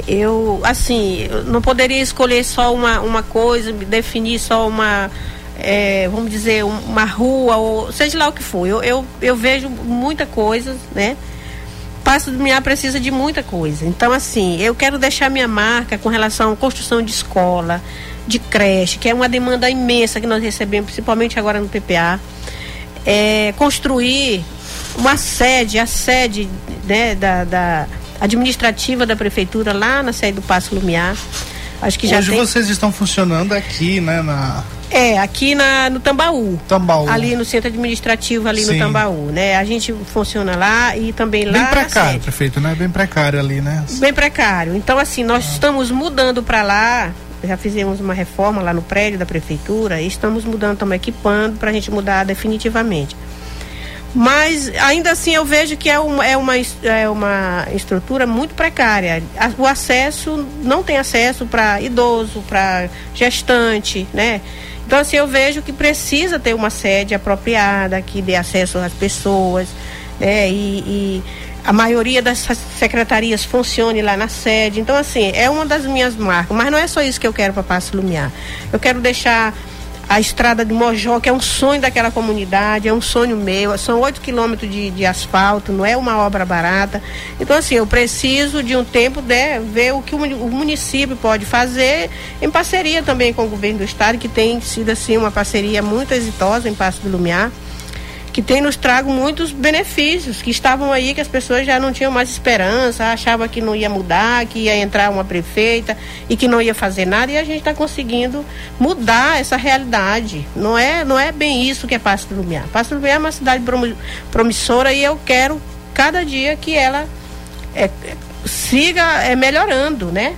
eu assim eu não poderia escolher só uma, uma coisa definir só uma é, vamos dizer uma rua ou seja lá o que for. Eu, eu, eu vejo muita coisa né? Passo do Minha precisa de muita coisa. Então assim eu quero deixar minha marca com relação à construção de escola de creche que é uma demanda imensa que nós recebemos principalmente agora no PPA é, construir uma sede a sede né, da, da administrativa da prefeitura lá na sede do Passo Lumiar. Acho que já Hoje tem... vocês estão funcionando aqui, né, na é, aqui na, no Tambaú. Tambaú. Ali no centro administrativo, ali Sim. no Tambaú, né? A gente funciona lá e também lá. Bem precário, prefeito, né? Bem precário ali, né? Bem precário. Então, assim, nós ah. estamos mudando para lá. Já fizemos uma reforma lá no prédio da prefeitura e estamos mudando, estamos equipando para a gente mudar definitivamente. Mas ainda assim eu vejo que é uma, é uma, é uma estrutura muito precária. O acesso, não tem acesso para idoso, para gestante, né? Então assim, eu vejo que precisa ter uma sede apropriada, que dê acesso às pessoas, né? E, e a maioria das secretarias funcione lá na sede. Então, assim, é uma das minhas marcas. Mas não é só isso que eu quero para Passo Lumiar. Eu quero deixar a estrada de Mojó, que é um sonho daquela comunidade, é um sonho meu, são oito quilômetros de, de, asfalto, não é uma obra barata. Então, assim, eu preciso de um tempo de né, ver o que o, município pode fazer, em parceria também com o governo do estado, que tem sido, assim, uma parceria muito exitosa em Passo do Lumiar que tem nos trago muitos benefícios que estavam aí que as pessoas já não tinham mais esperança, achavam que não ia mudar, que ia entrar uma prefeita e que não ia fazer nada e a gente está conseguindo mudar essa realidade. Não é, não é bem isso que é Passo do Lumiar. Passo do Lumiar é uma cidade promissora e eu quero cada dia que ela é, siga é, melhorando, né?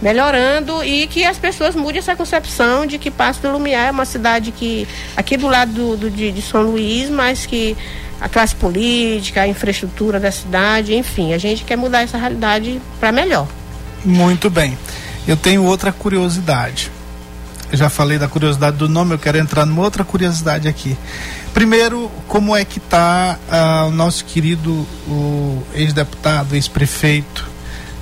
Melhorando e que as pessoas mudem essa concepção de que Passo do Lumiar é uma cidade que, aqui do lado do, do de, de, São Luís, mas que a classe política, a infraestrutura da cidade, enfim, a gente quer mudar essa realidade para melhor. Muito bem. Eu tenho outra curiosidade. Eu já falei da curiosidade do nome, eu quero entrar numa outra curiosidade aqui. Primeiro, como é que está uh, o nosso querido ex-deputado, ex-prefeito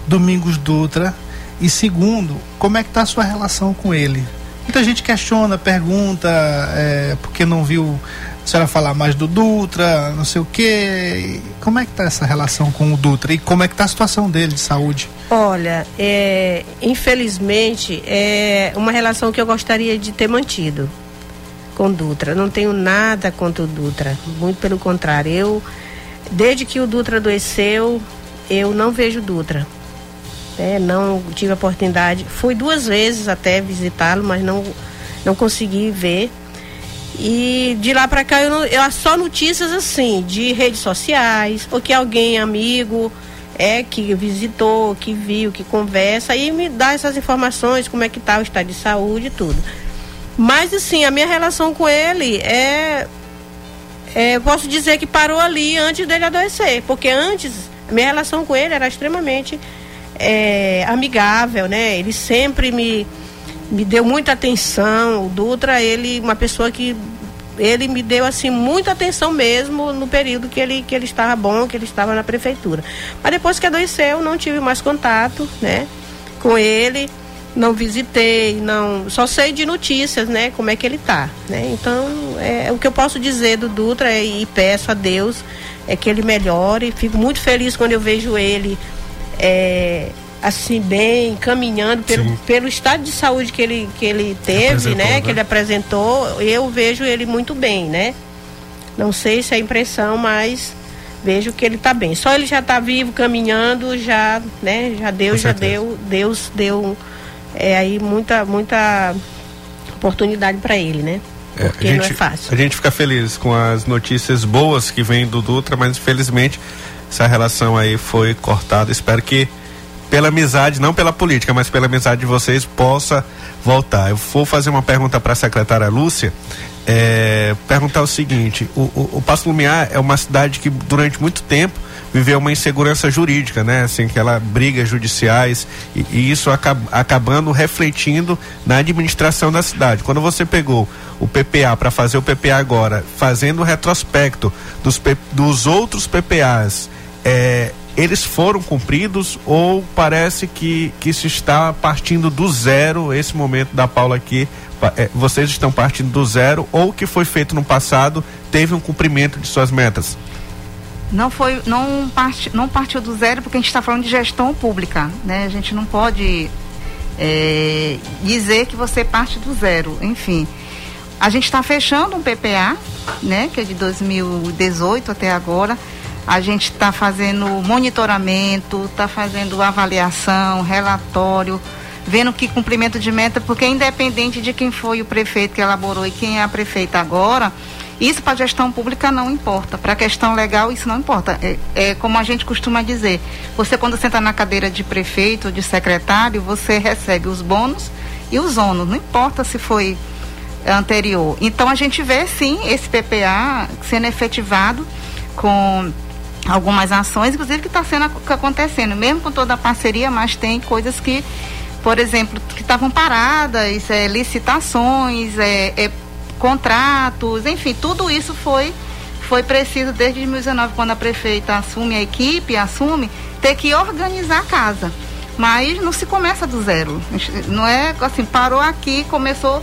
Domingos Dutra, e segundo, como é que está a sua relação com ele? Muita gente questiona, pergunta, é, porque não viu a senhora falar mais do Dutra, não sei o quê. Como é que está essa relação com o Dutra e como é que está a situação dele de saúde? Olha, é, infelizmente é uma relação que eu gostaria de ter mantido com o Dutra. Não tenho nada contra o Dutra, muito pelo contrário. Eu, desde que o Dutra adoeceu, eu não vejo Dutra Não tive a oportunidade, fui duas vezes até visitá-lo, mas não, não consegui ver. E de lá para cá eu, não, eu só notícias assim, de redes sociais, ou que alguém amigo é que visitou, que viu, que conversa e me dá essas informações, como é que tá o estado de saúde e tudo. Mas assim, a minha relação com ele é, é posso dizer que parou ali antes dele adoecer, porque antes minha relação com ele era extremamente é, amigável, né? Ele sempre me, me deu muita atenção. O Dutra, ele, uma pessoa que ele me deu assim muita atenção mesmo no período que ele que ele estava bom, que ele estava na prefeitura. Mas depois que adoeceu, não tive mais contato, né, com ele, não visitei, não, só sei de notícias, né, como é que ele tá, né? Então, é, o que eu posso dizer do Dutra é, e peço a Deus é que ele melhore. Fico muito feliz quando eu vejo ele é, assim bem, caminhando pelo, pelo estado de saúde que ele, que ele teve, né, né, Que ele apresentou, eu vejo ele muito bem, né? Não sei se é impressão, mas vejo que ele está bem. Só ele já está vivo, caminhando, já, né? Já deu, já deu, Deus deu é, aí muita, muita oportunidade para ele, né? É, Porque gente, não é fácil. A gente fica feliz com as notícias boas que vêm do Dutra, mas infelizmente essa relação aí foi cortada. Espero que pela amizade, não pela política, mas pela amizade de vocês, possa voltar. Eu vou fazer uma pergunta para a secretária Lúcia. É, perguntar o seguinte: o, o, o Passo Lumiar é uma cidade que durante muito tempo viveu uma insegurança jurídica, né? Assim, aquela brigas judiciais e, e isso acab, acabando refletindo na administração da cidade. Quando você pegou o PPA para fazer o PPA agora, fazendo o retrospecto dos, dos outros PPAs, é, eles foram cumpridos ou parece que, que se está partindo do zero esse momento da Paula aqui? É, vocês estão partindo do zero ou o que foi feito no passado teve um cumprimento de suas metas? Não foi não parte não partiu do zero porque a gente está falando de gestão pública né? A gente não pode é, dizer que você parte do zero. Enfim a gente está fechando um PPA né? Que é de 2018 até agora a gente está fazendo monitoramento, está fazendo avaliação, relatório, vendo que cumprimento de meta, porque independente de quem foi o prefeito que elaborou e quem é a prefeita agora, isso para a gestão pública não importa. Para a questão legal, isso não importa. É, é, como a gente costuma dizer: você, quando senta na cadeira de prefeito de secretário, você recebe os bônus e os ônus. Não importa se foi anterior. Então, a gente vê, sim, esse PPA sendo efetivado com algumas ações, inclusive que está sendo acontecendo, mesmo com toda a parceria, mas tem coisas que, por exemplo, que estavam paradas, é, licitações, é, é, contratos, enfim, tudo isso foi foi preciso desde 2019, quando a prefeita assume a equipe, assume, ter que organizar a casa. Mas não se começa do zero. Não é assim, parou aqui, começou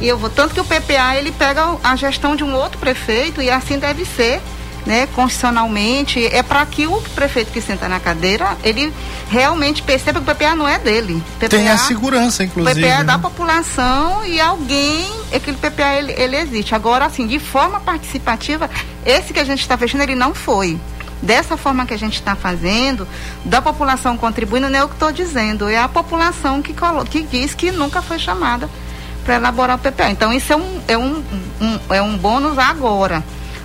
e eu vou tanto que o PPA ele pega a gestão de um outro prefeito e assim deve ser né, constitucionalmente, é para que o prefeito que senta na cadeira, ele realmente perceba que o PPA não é dele. PPA, Tem a segurança, inclusive. O PPA é né? da população e alguém, aquele PPA ele, ele existe. Agora, assim, de forma participativa, esse que a gente está fechando, ele não foi dessa forma que a gente está fazendo, da população contribuindo, não é o que estou dizendo, é a população que, que diz que nunca foi chamada para elaborar o PPA. Então, isso é um, é um, um, é um bônus agora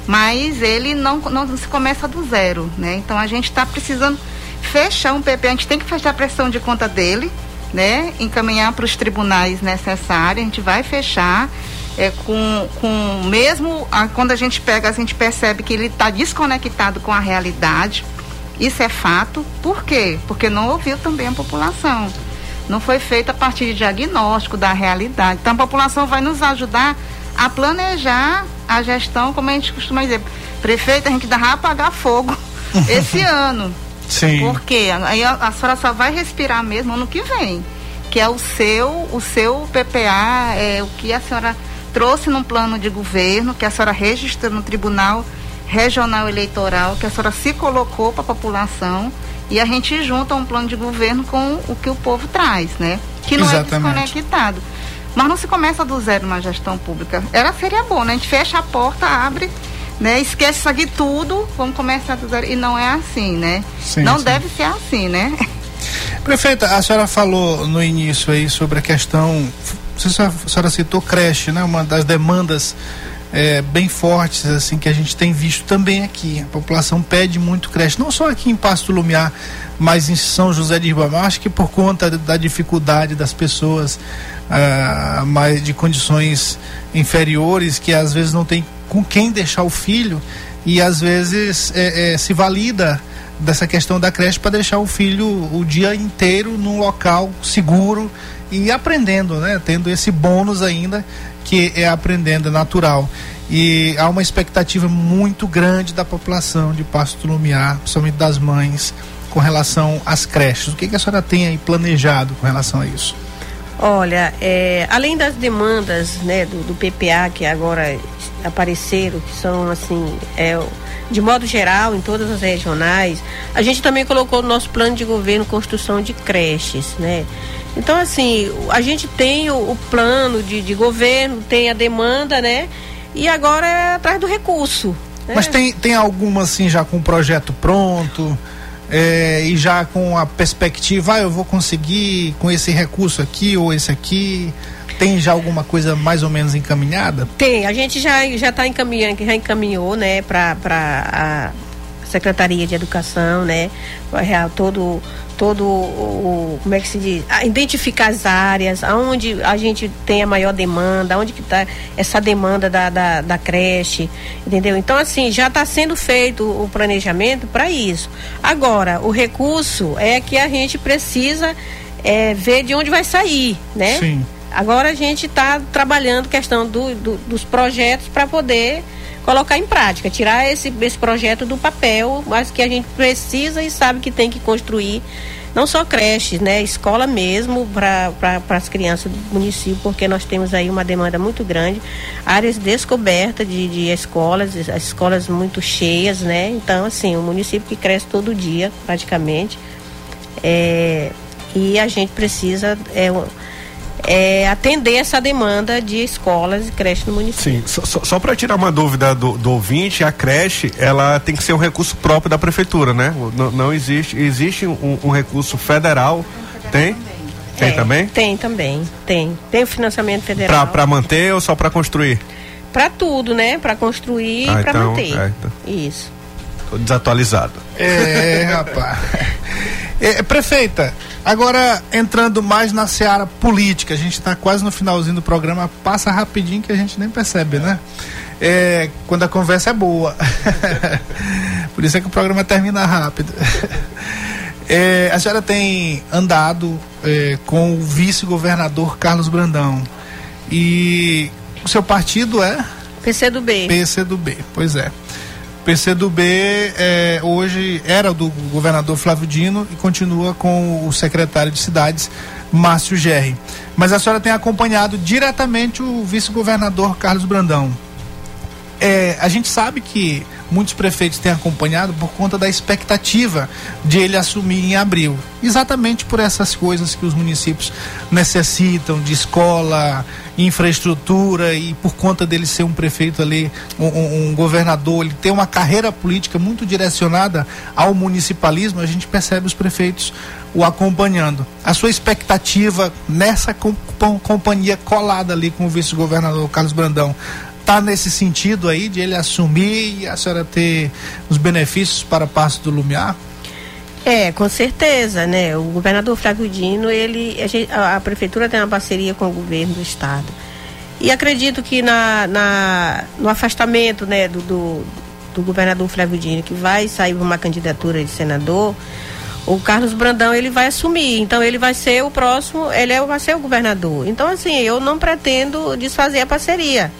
mas ele não, não se começa do zero, né? Então a gente está precisando fechar um PP, a gente tem que fechar a pressão de conta dele, né? Encaminhar para os tribunais necessários, a gente vai fechar. É, com, com mesmo a, quando a gente pega, a gente percebe que ele está desconectado com a realidade. Isso é fato. Por quê? Porque não ouviu também a população. Não foi feito a partir de diagnóstico da realidade. Então a população vai nos ajudar a planejar a gestão, como a gente costuma dizer, prefeito, a gente dá apagar fogo esse ano. Sim. Porque aí a, a senhora só vai respirar mesmo ano que vem. Que é o seu, o seu PPA, é o que a senhora trouxe num plano de governo, que a senhora registrou no Tribunal Regional Eleitoral, que a senhora se colocou para a população e a gente junta um plano de governo com o que o povo traz, né? Que não é Exatamente. é desconectado. Mas não se começa do zero na gestão pública. Era seria bom, né? A gente fecha a porta, abre, né? Esquece isso aqui tudo, vamos começar do zero. E não é assim, né? Sim, não sim. deve ser assim, né? Prefeita, a senhora falou no início aí sobre a questão. A senhora citou creche, né? Uma das demandas é, bem fortes assim que a gente tem visto também aqui. A população pede muito creche, não só aqui em Pasto Lumiar, mas em São José de Ribamar. Acho que por conta da dificuldade das pessoas uh, mais de condições inferiores que às vezes não tem com quem deixar o filho e às vezes é, é, se valida dessa questão da creche para deixar o filho o dia inteiro num local seguro e aprendendo, né? Tendo esse bônus ainda que é aprendendo, é natural. E há uma expectativa muito grande da população de Pasto Lumiar, principalmente das mães, com relação às creches. O que, que a senhora tem aí planejado com relação a isso? Olha, é, além das demandas né, do, do, PPA, que agora apareceram, que são assim, é, de modo geral, em todas as regionais, a gente também colocou no nosso plano de governo construção de creches, né? Então, assim, a gente tem o, o plano de, de governo, tem a demanda, né? E agora é atrás do recurso. Né? Mas tem, tem alguma, assim, já com o projeto pronto? É, e já com a perspectiva, ah, eu vou conseguir com esse recurso aqui ou esse aqui. Tem já alguma coisa mais ou menos encaminhada? Tem, a gente já já está encaminhando, já encaminhou, né, para a Secretaria de Educação, né, todo todo o como é que se diz, identificar as áreas, aonde a gente tem a maior demanda, onde que está essa demanda da, da, da, creche, entendeu? Então assim já está sendo feito o planejamento para isso. Agora o recurso é que a gente precisa é, ver de onde vai sair, né? Sim. Agora a gente está trabalhando questão do, do, dos projetos para poder colocar em prática, tirar esse, esse projeto do papel, mas que a gente precisa e sabe que tem que construir não só creches, né, escola mesmo para pra, as crianças do município, porque nós temos aí uma demanda muito grande, áreas descobertas de, de escolas, as escolas muito cheias, né, então assim, o município que cresce todo dia praticamente, é, e a gente precisa é, é, atender essa demanda de escolas e creches no município. Sim, só, só para tirar uma dúvida do, do, ouvinte, a creche ela tem que ser um recurso próprio da prefeitura, né? Não, não existe, existe um, um recurso federal, tem? Tem é, também? Tem também, tem. Tem o financiamento federal. Para manter ou só para construir? Para tudo, né? Para construir ah, e para então, manter. É, então. Isso. Tô desatualizado. É, rapaz. É, prefeita, agora entrando mais na seara política, a gente está quase no finalzinho do programa, passa rapidinho que a gente nem percebe, né? É, quando a conversa é boa. Por isso é que o programa termina rápido. É, a senhora tem andado é, com o vice-governador Carlos Brandão. E o seu partido é? PCdoB. PCdoB, pois é. PCdoB é, hoje era do governador Flávio Dino e continua com o secretário de cidades, Márcio Gerri. Mas a senhora tem acompanhado diretamente o vice-governador Carlos Brandão. É, a gente sabe que muitos prefeitos têm acompanhado por conta da expectativa de ele assumir em abril. Exatamente por essas coisas que os municípios necessitam de escola, infraestrutura e por conta dele ser um prefeito ali, um, um governador, ele tem uma carreira política muito direcionada ao municipalismo, a gente percebe os prefeitos o acompanhando. A sua expectativa nessa companhia colada ali com o vice-governador Carlos Brandão tá nesse sentido aí de ele assumir e a senhora ter os benefícios para Passo do Lumiar? É, com certeza, né? O governador Flávio Dino, ele, a, gente, a, a, prefeitura tem uma parceria com o governo do estado. E acredito que na, na no afastamento, né, do, do, do governador Flávio Dino, que vai sair uma candidatura de senador, o Carlos Brandão ele vai assumir, então ele vai ser o próximo, ele é, vai ser o governador. Então assim, eu não pretendo desfazer a parceria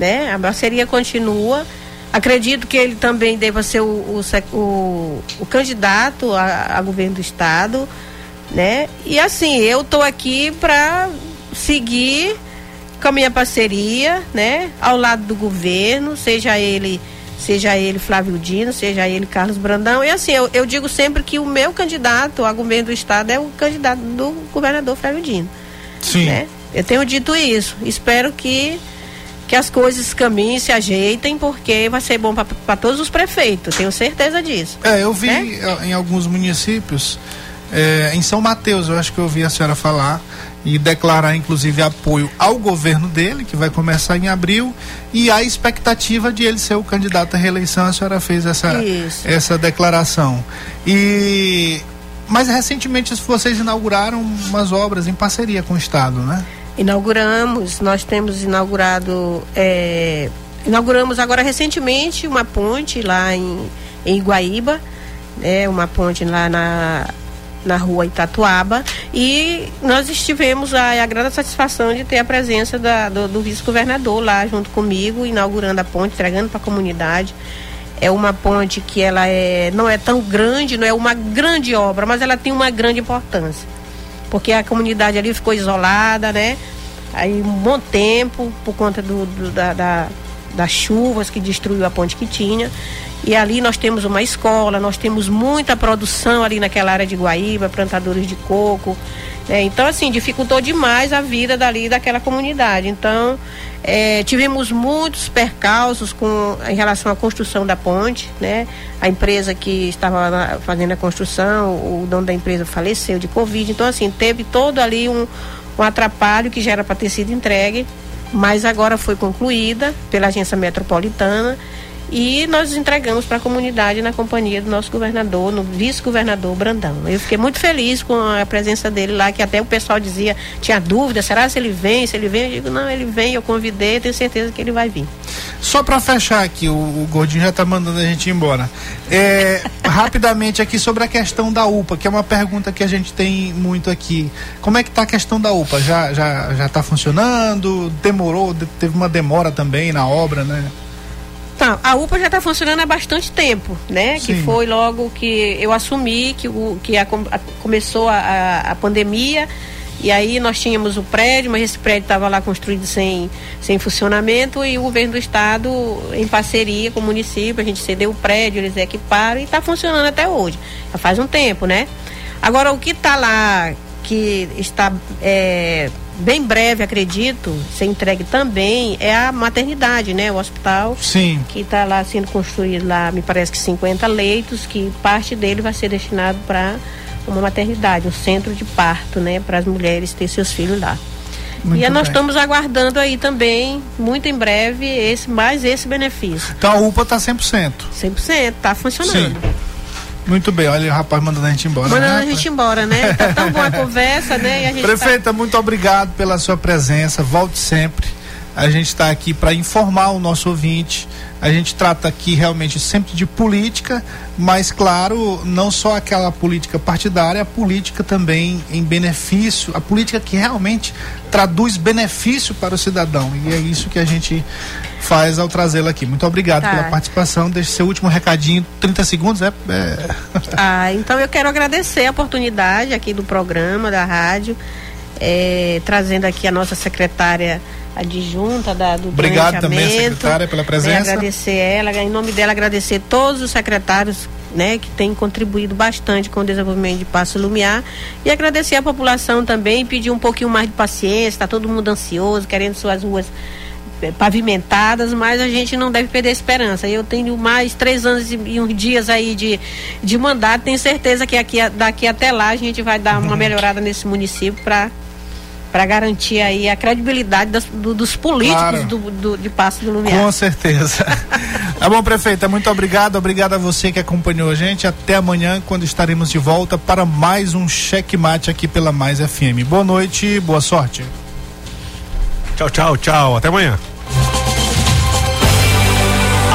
né? A parceria continua. Acredito que ele também deva ser o, o, o, o candidato a, a, governo do estado, né? E assim, eu estou aqui para seguir com a minha parceria, né? Ao lado do governo, seja ele seja ele Flávio Dino, seja ele Carlos Brandão. E assim, eu, eu digo sempre que o meu candidato a governo do estado é o candidato do governador Flávio Dino. Sim. Né? Eu tenho dito isso. Espero que que as coisas caminhem, se ajeitem, porque vai ser bom para todos os prefeitos, tenho certeza disso. É, eu vi né? em alguns municípios, é, em São Mateus, eu acho que eu ouvi a senhora falar e declarar inclusive apoio ao governo dele, que vai começar em abril, e a expectativa de ele ser o candidato à reeleição, a senhora fez essa, essa declaração. E mas recentemente vocês inauguraram umas obras em parceria com o Estado, né? Inauguramos, nós temos inaugurado, é, inauguramos agora recentemente uma ponte lá em, em Iguaíba, né, uma ponte lá na, na rua Itatuaba e nós estivemos a, a grande satisfação de ter a presença da, do, do vice-governador lá junto comigo, inaugurando a ponte, entregando para a comunidade. É uma ponte que ela é, não é tão grande, não é uma grande obra, mas ela tem uma grande importância porque a comunidade ali ficou isolada, né? Aí um bom tempo por conta do, do da, da, das chuvas que destruiu a ponte que tinha. E ali nós temos uma escola, nós temos muita produção ali naquela área de Guaíba, plantadores de coco. Né? Então, assim, dificultou demais a vida dali daquela comunidade. Então, é, tivemos muitos percalços com, em relação à construção da ponte, né? A empresa que estava fazendo a construção, o dono da empresa faleceu de Covid. Então, assim, teve todo ali um, um atrapalho que já era para ter sido entregue, mas agora foi concluída pela agência metropolitana e nós entregamos para a comunidade na companhia do nosso governador, no vice-governador Brandão. Eu fiquei muito feliz com a presença dele lá, que até o pessoal dizia, tinha dúvida, será se ele vem, se ele vem? Eu digo, não, ele vem, eu convidei, tenho certeza que ele vai vir. Só para fechar aqui, o, o, Gordinho já está mandando a gente embora. É, rapidamente aqui sobre a questão da UPA, que é uma pergunta que a gente tem muito aqui. Como é que está a questão da UPA? Já já já está funcionando? Demorou? Teve uma demora também na obra, né? Então, a UPA já está funcionando há bastante tempo, né? Sim. Que foi logo que eu assumi que, o, que a, a, começou a, a, pandemia e aí nós tínhamos o prédio, mas esse prédio estava lá construído sem, sem funcionamento e o governo do estado, em parceria com o município, a gente cedeu o prédio, eles equiparam e está funcionando até hoje. Já faz um tempo, né? Agora, o que está lá, que está é, bem breve, acredito, ser entregue também é a maternidade, né? O hospital. Sim. Que está lá sendo construído lá, me parece que 50 leitos, que parte dele vai ser destinado para uma maternidade, um centro de parto, né? Para as mulheres ter seus filhos lá. Muito e nós bem. estamos aguardando aí também, muito em breve, esse, mais esse benefício. Então a UPA está 100%. 100%, está funcionando. Sim. Muito bem, olha o rapaz mandando a gente embora. Mandando né, a gente embora, né? Tá tão boa a conversa, né? A Prefeita, tá... muito obrigado pela sua presença. Volte sempre. A gente está aqui para informar o nosso ouvinte. A gente trata aqui realmente sempre de política, mas claro, não só aquela política partidária, a política também em benefício, a política que realmente traduz benefício para o cidadão. E é isso que a gente faz ao trazê-la aqui. Muito obrigado tá. pela participação. Deixe seu último recadinho, 30 segundos, é, é... Ah, então eu quero agradecer a oportunidade aqui do programa, da rádio, é, trazendo aqui a nossa secretária adjunta da, do Obrigado também, secretária, pela presença. agradecer ela, em nome dela, agradecer todos os secretários né, que têm contribuído bastante com o desenvolvimento de Passo Lumiar e agradecer a população também, pedir um pouquinho mais de paciência, está todo mundo ansioso, querendo suas ruas pavimentadas, mas a gente não deve perder a esperança. Eu tenho mais três anos e uns dias aí de, de mandato, tenho certeza que aqui, daqui até lá a gente vai dar uma melhorada nesse município para para garantir aí a credibilidade das, do, dos políticos claro. do, do, de Passo do Lumiar. Com certeza. tá bom, prefeita, muito obrigado. Obrigado a você que acompanhou a gente. Até amanhã, quando estaremos de volta para mais um checkmate aqui pela Mais FM. Boa noite, boa sorte. Tchau, tchau, tchau. Até amanhã.